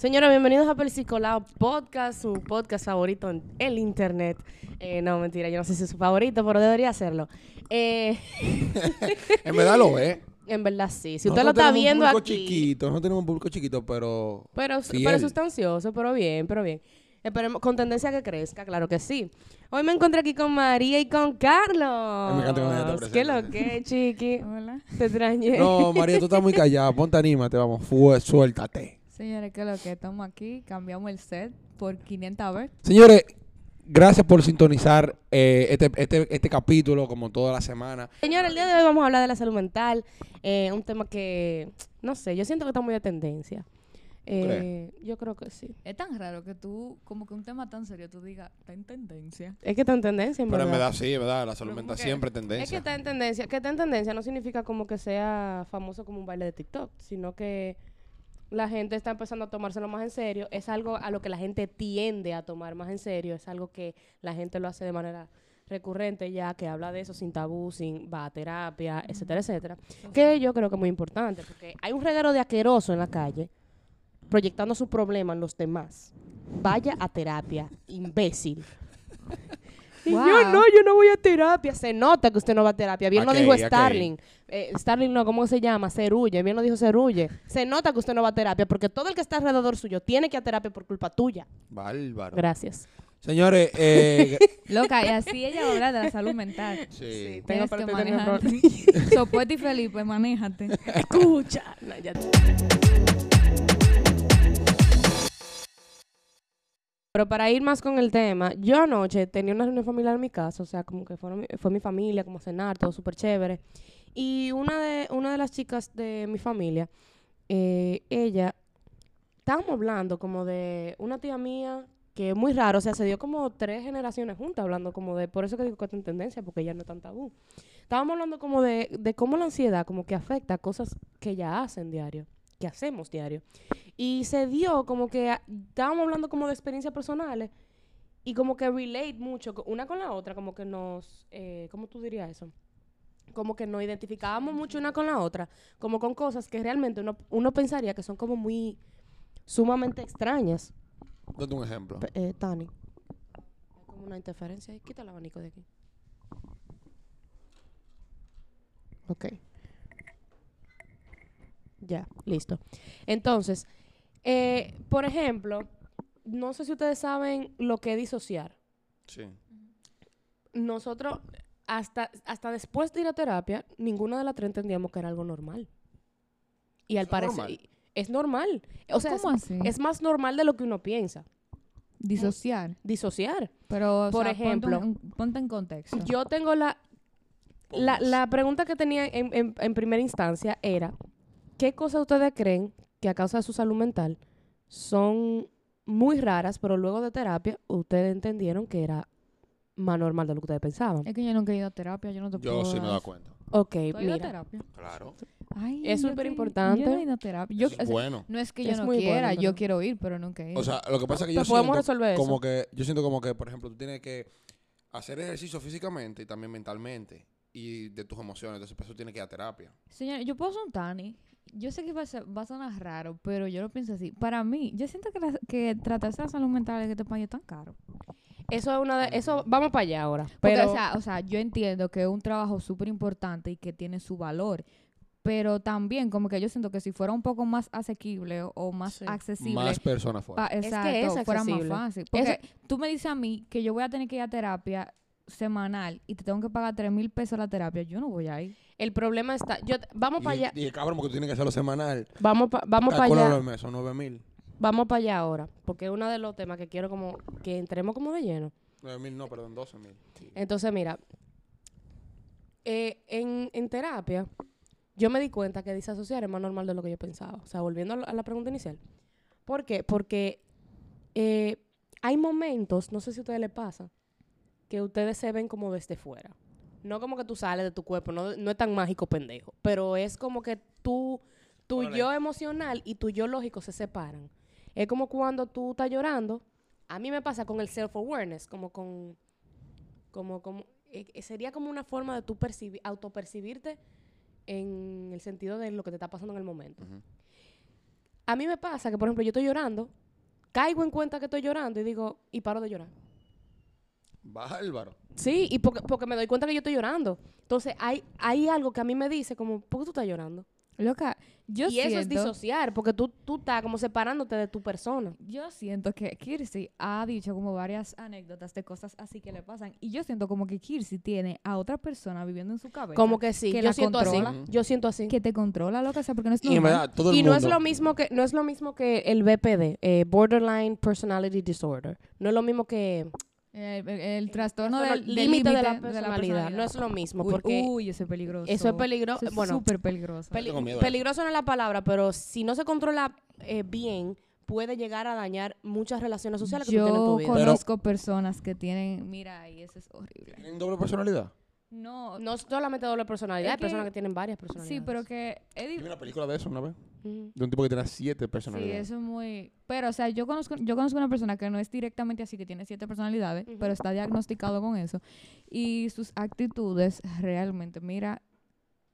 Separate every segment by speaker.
Speaker 1: Señora, bienvenidos a Persicolado Podcast, su podcast favorito en el internet. Eh, no, mentira, yo no sé si es su favorito, pero debería hacerlo. Eh,
Speaker 2: En verdad lo es.
Speaker 1: en verdad sí. Si usted
Speaker 2: Nosotros
Speaker 1: lo está
Speaker 2: tenemos
Speaker 1: viendo
Speaker 2: un público
Speaker 1: aquí.
Speaker 2: chiquito, no tenemos un público chiquito, pero
Speaker 1: Pero,
Speaker 2: Fiel.
Speaker 1: pero sustancioso, pero bien, pero bien. Esperemos, con tendencia a que crezca, claro que sí. Hoy me encontré aquí con María y con Carlos.
Speaker 2: Me encanta ella te
Speaker 1: ¿Qué lo que, chiqui?
Speaker 3: Hola.
Speaker 1: Te extrañé.
Speaker 2: No, María, tú estás muy callada. Ponte, anímate, vamos. Fue, suéltate.
Speaker 3: Señores, ¿qué es lo que estamos aquí? Cambiamos el set por 500 veces.
Speaker 2: Señores, gracias por sintonizar eh, este, este, este capítulo, como toda la semana.
Speaker 1: Señora, el día de hoy vamos a hablar de la salud mental. eh, un tema que, no sé, yo siento que está muy de tendencia. Eh, yo creo que sí.
Speaker 3: Es tan raro que tú, como que un tema tan serio, tú digas, está en tendencia.
Speaker 1: Es que está en tendencia, en
Speaker 2: Pero en
Speaker 1: verdad.
Speaker 2: verdad sí, ¿verdad? La salud
Speaker 3: Pero
Speaker 2: mental
Speaker 3: ¿cómo que?
Speaker 2: siempre
Speaker 1: Es que
Speaker 2: tendencia.
Speaker 1: está en tendencia. Que está en tendencia no significa como que sea famoso como un baile de TikTok, sino que la gente está empezando a tomárselo más en serio. Es algo a lo que la gente tiende a tomar más en serio. Es algo que la gente lo hace de manera recurrente ya, que habla de eso sin tabú, sin va a terapia, etcétera, etcétera. Que yo creo que es muy importante, porque hay un reguero de asqueroso en la calle proyectando su problema en los demás. Vaya a terapia, imbécil. Y
Speaker 3: Wow.
Speaker 1: yo no, yo no voy a terapia. Se nota que usted no va a terapia. Bien lo
Speaker 2: Ok,
Speaker 1: dijo. Starling. Eh, Starling no, ¿cómo se llama? Cerulle. Bien lo dijo Cerulle. Se nota que usted no va a terapia porque todo el que está alrededor suyo tiene que ir a terapia por culpa tuya.
Speaker 2: Bárbaro.
Speaker 1: Gracias.
Speaker 2: Señores, eh,
Speaker 3: Loca, y así ella va a hablar de la salud mental.
Speaker 2: sí.
Speaker 1: Tengo
Speaker 3: Tienes que manejarte. Sopuesto y Felipe, manéjate.
Speaker 1: Escucha. No, ya- Pero para ir más con el tema, yo anoche tenía una reunión familiar en mi casa, o sea, como que mi- fue mi familia, como cenar, todo súper chévere. Y una de, una de las chicas de mi familia, eh, ella, estábamos hablando como de una tía mía que es muy raro, o sea, se dio como tres generaciones juntas hablando como de, por eso que digo que está en tendencia, porque ya no es tan tabú. Estábamos hablando como de, de cómo la ansiedad como que afecta a cosas que ya hacen diario, que hacemos diario. Y se dio como que a- estábamos hablando como de experiencias personales y como que relate mucho una con la otra, como que nos, eh, ¿cómo tú dirías eso? Como que nos identificábamos mucho una con la otra, como con cosas que realmente uno, uno pensaría que son como muy sumamente extrañas.
Speaker 2: Date un ejemplo.
Speaker 1: Eh, Tani, hay como una interferencia ahí. Quita el abanico de aquí. Ok. Ya, listo. Entonces, eh, por ejemplo, no sé si ustedes saben lo que es disociar.
Speaker 2: Sí.
Speaker 1: Nosotros, hasta, hasta después de ir a terapia, ninguna de las tres entendíamos que era algo normal. Y al
Speaker 2: ¿Eso es
Speaker 1: parecer, es normal. O sea, es,
Speaker 3: ¿Cómo así?
Speaker 1: es más normal de lo que uno piensa.
Speaker 3: Disociar.
Speaker 1: Disociar.
Speaker 3: Pero, o
Speaker 1: Por
Speaker 3: sea, ponte
Speaker 1: ejemplo,
Speaker 3: un- ponte en contexto.
Speaker 1: Yo tengo la, la, la pregunta que tenía en, en- en primera instancia era, ¿qué cosas ustedes creen que a causa de su salud mental son muy raras, pero luego de terapia ustedes entendieron que era más normal de lo que ustedes pensaban?
Speaker 3: Es que yo nunca he ido a terapia, yo no te
Speaker 2: Yo
Speaker 3: puedo
Speaker 2: sí me he dado cuenta.
Speaker 1: Ok,
Speaker 3: ¿Tú has ido a
Speaker 1: mira.
Speaker 3: terapia?
Speaker 2: Claro.
Speaker 3: Ay,
Speaker 1: Es
Speaker 3: yo
Speaker 1: superimportante.
Speaker 3: te- Yo no he ido a terapia. Yo, o
Speaker 2: es
Speaker 3: sea,
Speaker 2: bueno.
Speaker 3: No es que yo
Speaker 1: Es
Speaker 3: no
Speaker 1: bueno,
Speaker 3: quiera, yo quiero ir, pero nunca he ido.
Speaker 2: O sea, lo que pasa es que yo
Speaker 1: podemos
Speaker 2: siento
Speaker 1: eso.
Speaker 2: como que yo siento como que, por ejemplo, tú tienes que hacer ejercicio físicamente y también mentalmente y de tus emociones, entonces por eso tienes que ir a terapia.
Speaker 3: Señor, yo puedo ser un Tani. Yo sé que va a, ser- va a sonar raro, pero yo lo pienso así. Para mí, yo siento que, la- que tratarse la salud mental en este país es tan caro.
Speaker 1: Eso es una de, eso, vamos para allá ahora.
Speaker 3: Porque,
Speaker 1: Pero,
Speaker 3: o, sea, o sea, yo entiendo que es un trabajo súper importante y que tiene su valor. Pero también, como que yo siento que si fuera un poco más asequible o, más
Speaker 1: Sí.
Speaker 3: accesible,
Speaker 2: Más personas fuera.
Speaker 3: pa-
Speaker 1: que es
Speaker 3: fuera más fácil. Porque tú me dices a mí que yo voy a tener que ir a terapia semanal y te tengo que pagar 3 mil pesos la terapia, yo no voy a ir.
Speaker 1: el problema está, yo, vamos para allá,
Speaker 2: y cabrón, porque tú tienes que hacerlo semanal.
Speaker 1: vamos pa- vamos para
Speaker 2: Calcúlalo
Speaker 1: allá.
Speaker 2: mes, son 9 mil.
Speaker 1: Vamos para allá ahora, porque es uno de los temas que quiero como que entremos como de lleno.
Speaker 2: 9 mil, no, perdón, 12 mil.
Speaker 1: Entonces, mira, eh, en, en terapia, yo me di cuenta que disasociar es más normal de lo que yo pensaba. O sea, volviendo a la, a la pregunta inicial. ¿Por qué? Porque eh, hay momentos, no sé si a ustedes les pasa, que ustedes se ven como desde fuera. No como que tú sales de tu cuerpo, no, no es tan mágico pendejo, pero es como que tú, tu yo emocional y tu yo lógico se separan. Es como cuando tú estás llorando. A mí me pasa con el self-awareness, como con... Como, como, eh, eh, sería como una forma de tú percibir, autopercibirte en el sentido de lo que te está pasando en el momento. A mí me pasa que, por ejemplo, yo estoy llorando, caigo en cuenta que estoy llorando y digo, y paro de llorar.
Speaker 2: Bárbaro.
Speaker 1: Sí, y porque, porque me doy cuenta que yo estoy llorando. Entonces, hay, hay algo que a mí me dice como, ¿por qué tú estás llorando?
Speaker 3: Loca, yo
Speaker 1: y eso es disociar, porque tú, tú estás como separándote de tu persona.
Speaker 3: Yo siento que Kirsi ha dicho como varias anécdotas de cosas así que le pasan. Y yo siento como que Kirsi tiene a otra persona viviendo en su cabeza.
Speaker 1: Como que sí,
Speaker 3: que
Speaker 1: yo
Speaker 3: la
Speaker 1: siento
Speaker 3: controla.
Speaker 1: así. Yo siento así.
Speaker 3: Que te controla, loca, o sea, porque no es
Speaker 2: Y verdad, todo el
Speaker 1: Y no
Speaker 2: mundo.
Speaker 1: es lo mismo que no es lo mismo que el BPD, eh, Borderline Personality Disorder. No es lo mismo que
Speaker 3: El, el- el trastorno del
Speaker 1: límite de la personalidad. No es lo mismo
Speaker 3: Uy,
Speaker 1: porque
Speaker 3: uy, eso es peligroso.
Speaker 1: eso es peligroso.
Speaker 3: Eso es
Speaker 1: Bueno,
Speaker 3: súper peligroso.
Speaker 1: peli-
Speaker 2: tengo miedo a
Speaker 1: peligroso no es la palabra, pero si no se controla eh, bien, puede llegar a dañar muchas relaciones sociales que tú tienes en tu
Speaker 3: Yo
Speaker 1: vida.
Speaker 2: Pero-
Speaker 3: conozco personas que tienen, mira, y eso es horrible.
Speaker 2: ¿Tienen doble personalidad?
Speaker 3: No,
Speaker 1: No solamente doble personalidad, hay personas
Speaker 3: que-
Speaker 1: tienen varias personalidades.
Speaker 3: sí, pero que
Speaker 2: Yo vi una película de eso una vez. De un tipo que tenía siete
Speaker 3: Sí,
Speaker 2: personalidades.
Speaker 3: eso es muy... Pero, o sea, yo conozco, yo conozco una persona que no es directamente así, que tiene siete personalidades, pero está diagnosticado con eso. Y sus actitudes realmente, mira,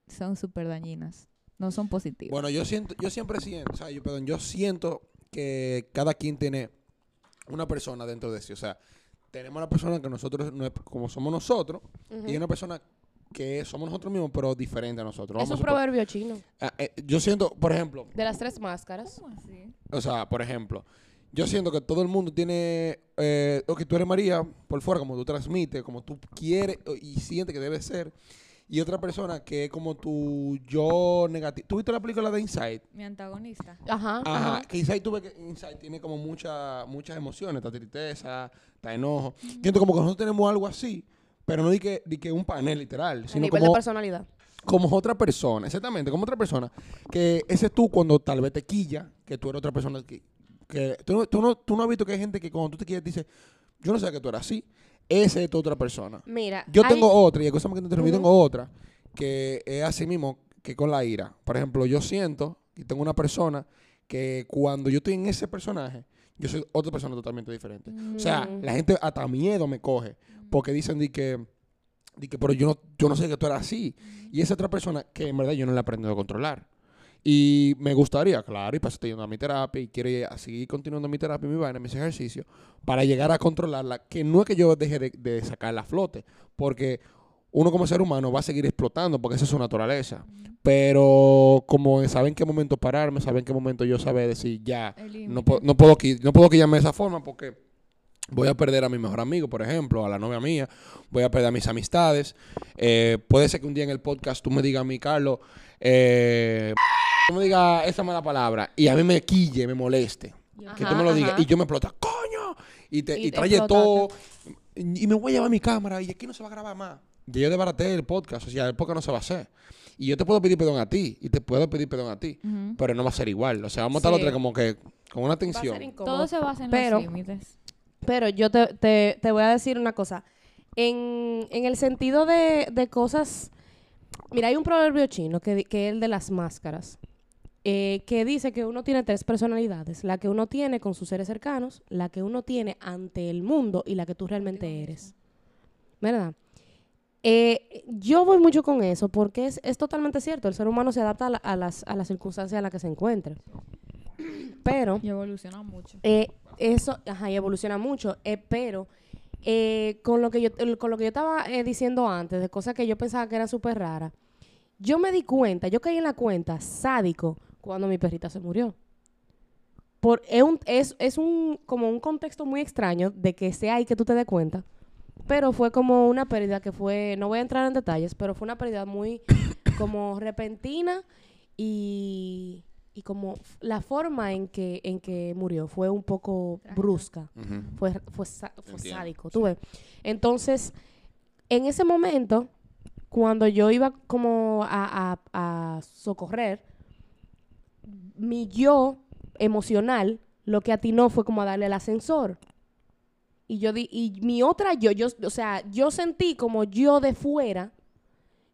Speaker 3: son súper dañinas. No son positivas.
Speaker 2: Bueno, yo siento, yo siempre siento, o sea, yo, perdón, yo siento que cada quien tiene una persona dentro de sí. O sea, tenemos una persona que nosotros, no es como somos nosotros, y una persona que somos nosotros mismos, pero diferente a nosotros.
Speaker 1: Es
Speaker 2: Vamos
Speaker 1: un
Speaker 2: a
Speaker 1: proverbio chino.
Speaker 2: Ah, eh, yo siento, por ejemplo,
Speaker 1: De las tres máscaras.
Speaker 3: ¿Cómo así?
Speaker 2: o sea, por ejemplo, yo siento que todo el mundo tiene, eh, o que tú eres María por fuera, como tú transmites, como tú quieres o- y sientes que debe ser, y otra persona que es como tu yo negativo. ¿Tú viste la película de Inside?
Speaker 3: Mi antagonista.
Speaker 1: Ajá.
Speaker 2: Ajá,
Speaker 1: ajá.
Speaker 2: que Inside tuve que Inside tiene como mucha, muchas emociones, está tristeza, está enojo. Siento como que nosotros tenemos algo así, pero no di que, di que un panel literal,
Speaker 1: A
Speaker 2: sino
Speaker 1: nivel
Speaker 2: como,
Speaker 1: de personalidad.
Speaker 2: como otra persona, exactamente, como otra persona. Que ese es tú cuando tal vez te quilla, que tú eres otra persona que... que tú, no, tú, no, tú no has visto que hay gente que cuando tú te quillas dice, yo no sé que tú eres así, esa es tu otra persona.
Speaker 1: Mira,
Speaker 2: Yo
Speaker 1: hay-
Speaker 2: tengo otra, y escúchame que te interrumpí,
Speaker 1: Ujú.
Speaker 2: tengo otra, que es así mismo que con la ira. Por ejemplo, yo siento y tengo una persona que cuando yo estoy en ese personaje, yo soy otra persona totalmente diferente. O sea,
Speaker 1: Mm.
Speaker 2: la gente hasta miedo me coge, porque dicen de que, de que pero yo no, yo no sé que tú eras así. Y esa otra persona que en verdad yo no la he aprendido a controlar. Y me gustaría, claro, y para eso estoy yendo a mi terapia y quiero ir a seguir continuando mi terapia, mi vaina, mis ejercicios, para llegar a controlarla, que no es que yo deje de, de sacarla a flote, porque uno como ser humano va a seguir explotando, porque esa es su naturaleza. Pero como saben en qué momento pararme, saben en qué momento yo saber decir, ya, no, no, puedo, no puedo quillarme de esa forma porque voy a perder a mi mejor amigo, por ejemplo, a la novia mía, voy a perder a mis amistades. Eh, puede ser que un día en el podcast tú me digas a mí, Carlos, eh, tú me digas esa mala palabra y a mí me quille, me moleste. que tú me lo digas y yo me explota, coño, y te,
Speaker 1: Y
Speaker 2: y
Speaker 1: te
Speaker 2: trae todo, y me voy a llevar mi cámara y aquí no se va a grabar más. Y yo desbaraté el podcast, o sea, el podcast no se va a hacer. Y yo te puedo pedir perdón a ti, y te puedo pedir perdón a ti, pero no va a ser igual. O sea, vamos a estar los
Speaker 1: Sí.
Speaker 2: tres como que con una tensión.
Speaker 3: Todo se basa en
Speaker 1: Pero-
Speaker 3: los límites.
Speaker 1: Pero yo te, te- te voy a decir una cosa. En, en el sentido de, de cosas... Mira, hay un proverbio chino que, que es el de las máscaras, eh, que dice que uno tiene tres personalidades. La que uno tiene con sus seres cercanos, la que uno tiene ante el mundo y la que tú realmente eres. ¿Verdad? Eh, yo voy mucho con eso porque es, es totalmente cierto. El ser humano se adapta a, la- a las, a las circunstancias en las que se encuentra. Pero...
Speaker 3: Y evoluciona mucho.
Speaker 1: Eh, eso, ajá, y evoluciona mucho, eh, pero con lo que yo con lo que yo estaba diciendo antes, de cosas que yo pensaba que eran súper raras, yo me di cuenta, yo caí en la cuenta, sádico, cuando mi perrita se murió. Por, es, un, es, es un, como un contexto muy extraño de que sea ahí que tú te des cuenta, pero fue como una pérdida que fue, no voy a entrar en detalles, pero fue una pérdida muy como repentina y, y como la forma en que, en que murió fue un poco brusca, fue, fue, fue sádico, tú ves. Entonces, en ese momento, cuando yo iba como a, a- a socorrer, mi yo emocional lo que atinó fue como a darle el ascensor. Y yo di, y mi otra yo, yo, o sea, yo sentí como yo de fuera,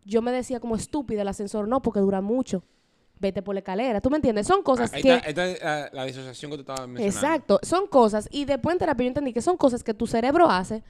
Speaker 1: yo me decía como estúpida el ascensor, no, porque dura mucho. Vete por la escalera. ¿Tú me entiendes? Son cosas
Speaker 2: Ahí
Speaker 1: que.
Speaker 2: está, ahí está, la disociación que te estaba mencionando.
Speaker 1: Exacto, son cosas, y después en terapia yo entendí que son cosas que tu cerebro hace,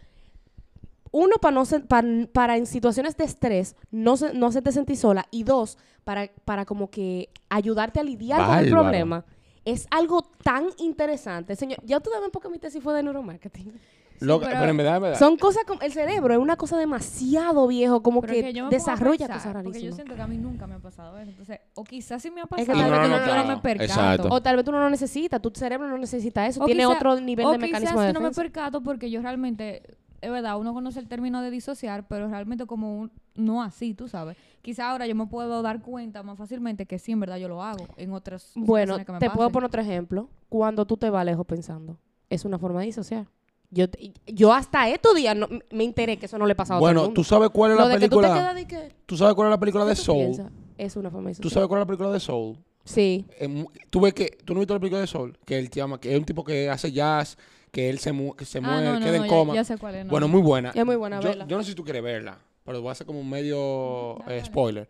Speaker 1: uno, para no se- para, para en situaciones de estrés no, se, no hacerte sentir sola, y dos, para, para como que ayudarte a lidiar con el problema. Es algo tan interesante. Señor, ya ustedes ven por qué mi tesis fue de neuromarketing.
Speaker 2: Loca,
Speaker 3: pero-
Speaker 2: pero, en verdad, en verdad.
Speaker 1: Son cosas como, el cerebro es una cosa demasiado viejo, como
Speaker 3: Pero
Speaker 1: que,
Speaker 3: es que
Speaker 1: desarrolla
Speaker 3: pensar,
Speaker 1: cosas
Speaker 3: Porque yo
Speaker 1: rarísimas.
Speaker 3: siento que a mí nunca me ha pasado eso. Entonces, o quizás sí me ha
Speaker 1: Es
Speaker 3: pasado,
Speaker 1: que
Speaker 3: pero
Speaker 1: tal vez no,
Speaker 3: no,
Speaker 1: no,
Speaker 3: yo no
Speaker 2: no.
Speaker 3: me percato.
Speaker 2: Exacto.
Speaker 1: O tal vez tú no lo necesitas, tu cerebro no necesita eso,
Speaker 3: O
Speaker 1: tiene
Speaker 3: quizá-
Speaker 1: otro nivel
Speaker 3: o
Speaker 1: de
Speaker 3: quizás
Speaker 1: mecanismo de
Speaker 3: yo no me
Speaker 1: defensa.
Speaker 3: percato porque yo realmente, es verdad, uno conoce el término de disociar, pero realmente como un, no así, tú sabes. Quizá ahora yo me puedo dar cuenta más fácilmente que sí, en verdad yo lo hago en otras
Speaker 1: Bueno,
Speaker 3: situaciones que me
Speaker 1: te puedo poner otro ejemplo. Cuando tú te vas lejos pensando, es una forma de disociar. Yo, te- yo hasta estos días no- me enteré que eso no le pasaba a todo el
Speaker 2: Bueno,
Speaker 1: mundo.
Speaker 2: ¿tú sabes cuál es
Speaker 1: Lo
Speaker 2: la
Speaker 1: de que tú te
Speaker 2: película?
Speaker 1: quedas de que...
Speaker 2: ¿Tú sabes cuál es la película de
Speaker 1: ¿qué tú
Speaker 2: Soul?
Speaker 1: piensas? Es una forma de
Speaker 2: ¿Tú sabes cuál es la película de Soul?
Speaker 1: Sí.
Speaker 2: Eh, tú ves que tú no viste la película de Soul, que él te llama, que es un tipo que hace jazz, que él se, mu- que se
Speaker 3: Ah,
Speaker 2: mueve,
Speaker 3: no, no,
Speaker 2: queda
Speaker 3: no,
Speaker 2: en coma.
Speaker 3: Ya, sé cuál es. no.
Speaker 2: Bueno, muy buena.
Speaker 1: Es muy buena
Speaker 2: yo,
Speaker 1: verla.
Speaker 2: yo no sé si tú quieres verla, pero voy a hacer como un medio eh, spoiler.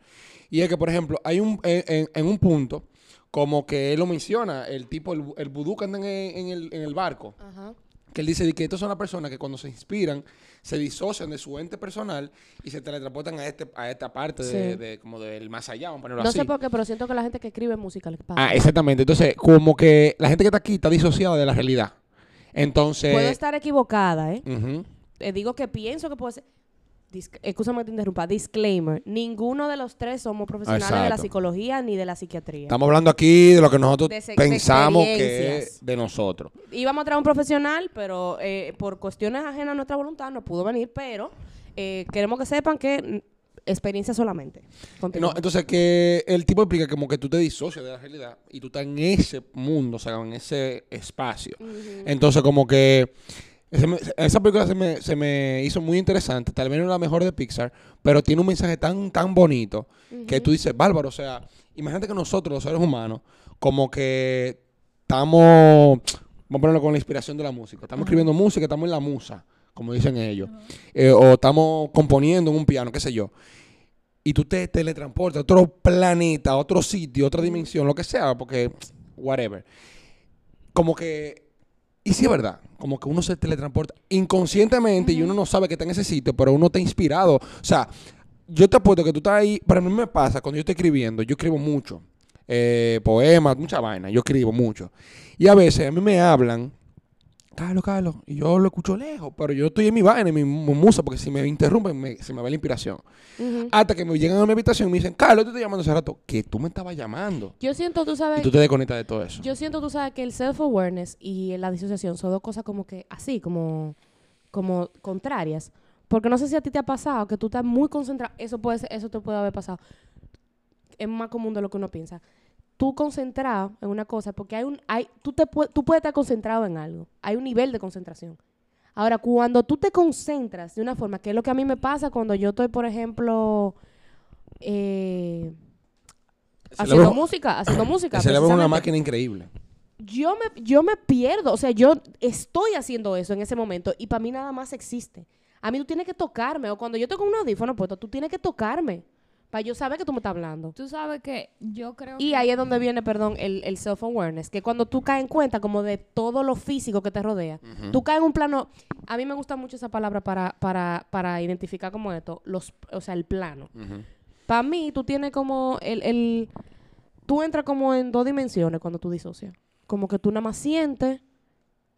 Speaker 2: Y es que, por ejemplo, hay un en, en- en un punto, como que él lo menciona, el tipo, el, el vudú que anda en, en el, en el barco,
Speaker 1: Ajá.
Speaker 2: que él dice que estas son las personas que cuando se inspiran, se disocian de su ente personal y se teletransportan a este a esta parte de,
Speaker 1: Sí.
Speaker 2: de- como del más allá, vamos a ponerlo
Speaker 1: No
Speaker 2: así.
Speaker 1: sé por qué, pero siento que la gente que escribe música le pasa.
Speaker 2: Ah, exactamente. Entonces, como que la gente que está aquí está disociada de la realidad. Entonces,
Speaker 1: Puedo estar equivocada, ¿eh?
Speaker 2: ujú.
Speaker 1: Eh, Digo que pienso que puede ser... Excúsame que te interrumpa. Disclaimer. Ninguno de los tres somos profesionales de la psicología ni de la psiquiatría.
Speaker 2: estamos hablando aquí de lo que nosotros pensamos que es de nosotros.
Speaker 1: Íbamos a traer un profesional, pero eh, por cuestiones ajenas a nuestra voluntad no pudo venir, pero eh, queremos que sepan que experiencia solamente. Continúa.
Speaker 2: No, entonces que el tipo explica como que tú te disocias de la realidad y tú estás en ese mundo, o sea, en ese espacio. Entonces, como que me- esa película se me, se me hizo muy interesante. Tal vez no es la mejor de Pixar, pero tiene un mensaje tan, tan bonito que tú dices, bárbaro. O sea, imagínate que nosotros, los seres humanos, como que estamos, vamos a ponerlo con la inspiración de la música. Estamos escribiendo música, estamos en la musa, como dicen ellos. Eh, o estamos componiendo en un piano, qué sé yo. Y tú te teletransportas a otro planeta, a otro sitio, a otra dimensión, lo que sea, porque, whatever. Como que, y sí es verdad, como que uno se teletransporta inconscientemente y uno no sabe que está en ese sitio, pero uno está inspirado. O sea, yo te apuesto que tú estás ahí, para mí me pasa cuando yo estoy escribiendo, yo escribo mucho, eh, poemas, mucha vaina, yo escribo mucho. Y a veces a mí me hablan, Carlos, Carlos, y yo lo escucho lejos, pero yo estoy en mi vaina, en mi mu- musa, porque si me interrumpen, me- se me va la inspiración. Hasta que me llegan a mi habitación y me dicen, Carlos, te estoy llamando hace rato, que tú me estabas llamando.
Speaker 1: Yo siento, tú
Speaker 2: Y
Speaker 1: sabes,
Speaker 2: tú te desconectas de todo eso.
Speaker 1: yo siento, tú sabes, que el self-awareness y la disociación son dos cosas como que así, como, como contrarias. Porque no sé si a ti te ha pasado que tú estás muy concentrado. Eso puede ser, eso te puede haber pasado. Es más común de lo que uno piensa. Tú concentrado en una cosa, porque hay un, hay, tú te tú puedes estar concentrado en algo. Hay un nivel de concentración. Ahora, cuando tú te concentras de una forma, que es lo que a mí me pasa cuando yo estoy, por ejemplo, eh, haciendo música, haciendo música.
Speaker 2: El cerebro es una máquina increíble.
Speaker 1: yo me, yo me pierdo, o sea, yo estoy haciendo eso en ese momento y para mí nada más existe. A mí tú tienes que tocarme, o cuando yo tengo un audífono puesto, tú tienes que tocarme para yo saber que tú me estás hablando.
Speaker 3: Tú sabes que yo creo
Speaker 1: Y
Speaker 3: que...
Speaker 1: ahí es donde viene, perdón, el, el self-awareness, que cuando tú caes en cuenta como de todo lo físico que te rodea, tú caes en un plano, a mí me gusta mucho esa palabra para, para, para identificar como esto, los, o sea, el plano.
Speaker 2: Ujú.
Speaker 1: Para mí, tú tienes como el, el... Tú entras como en dos dimensiones cuando tú disocias. Como que tú nada más sientes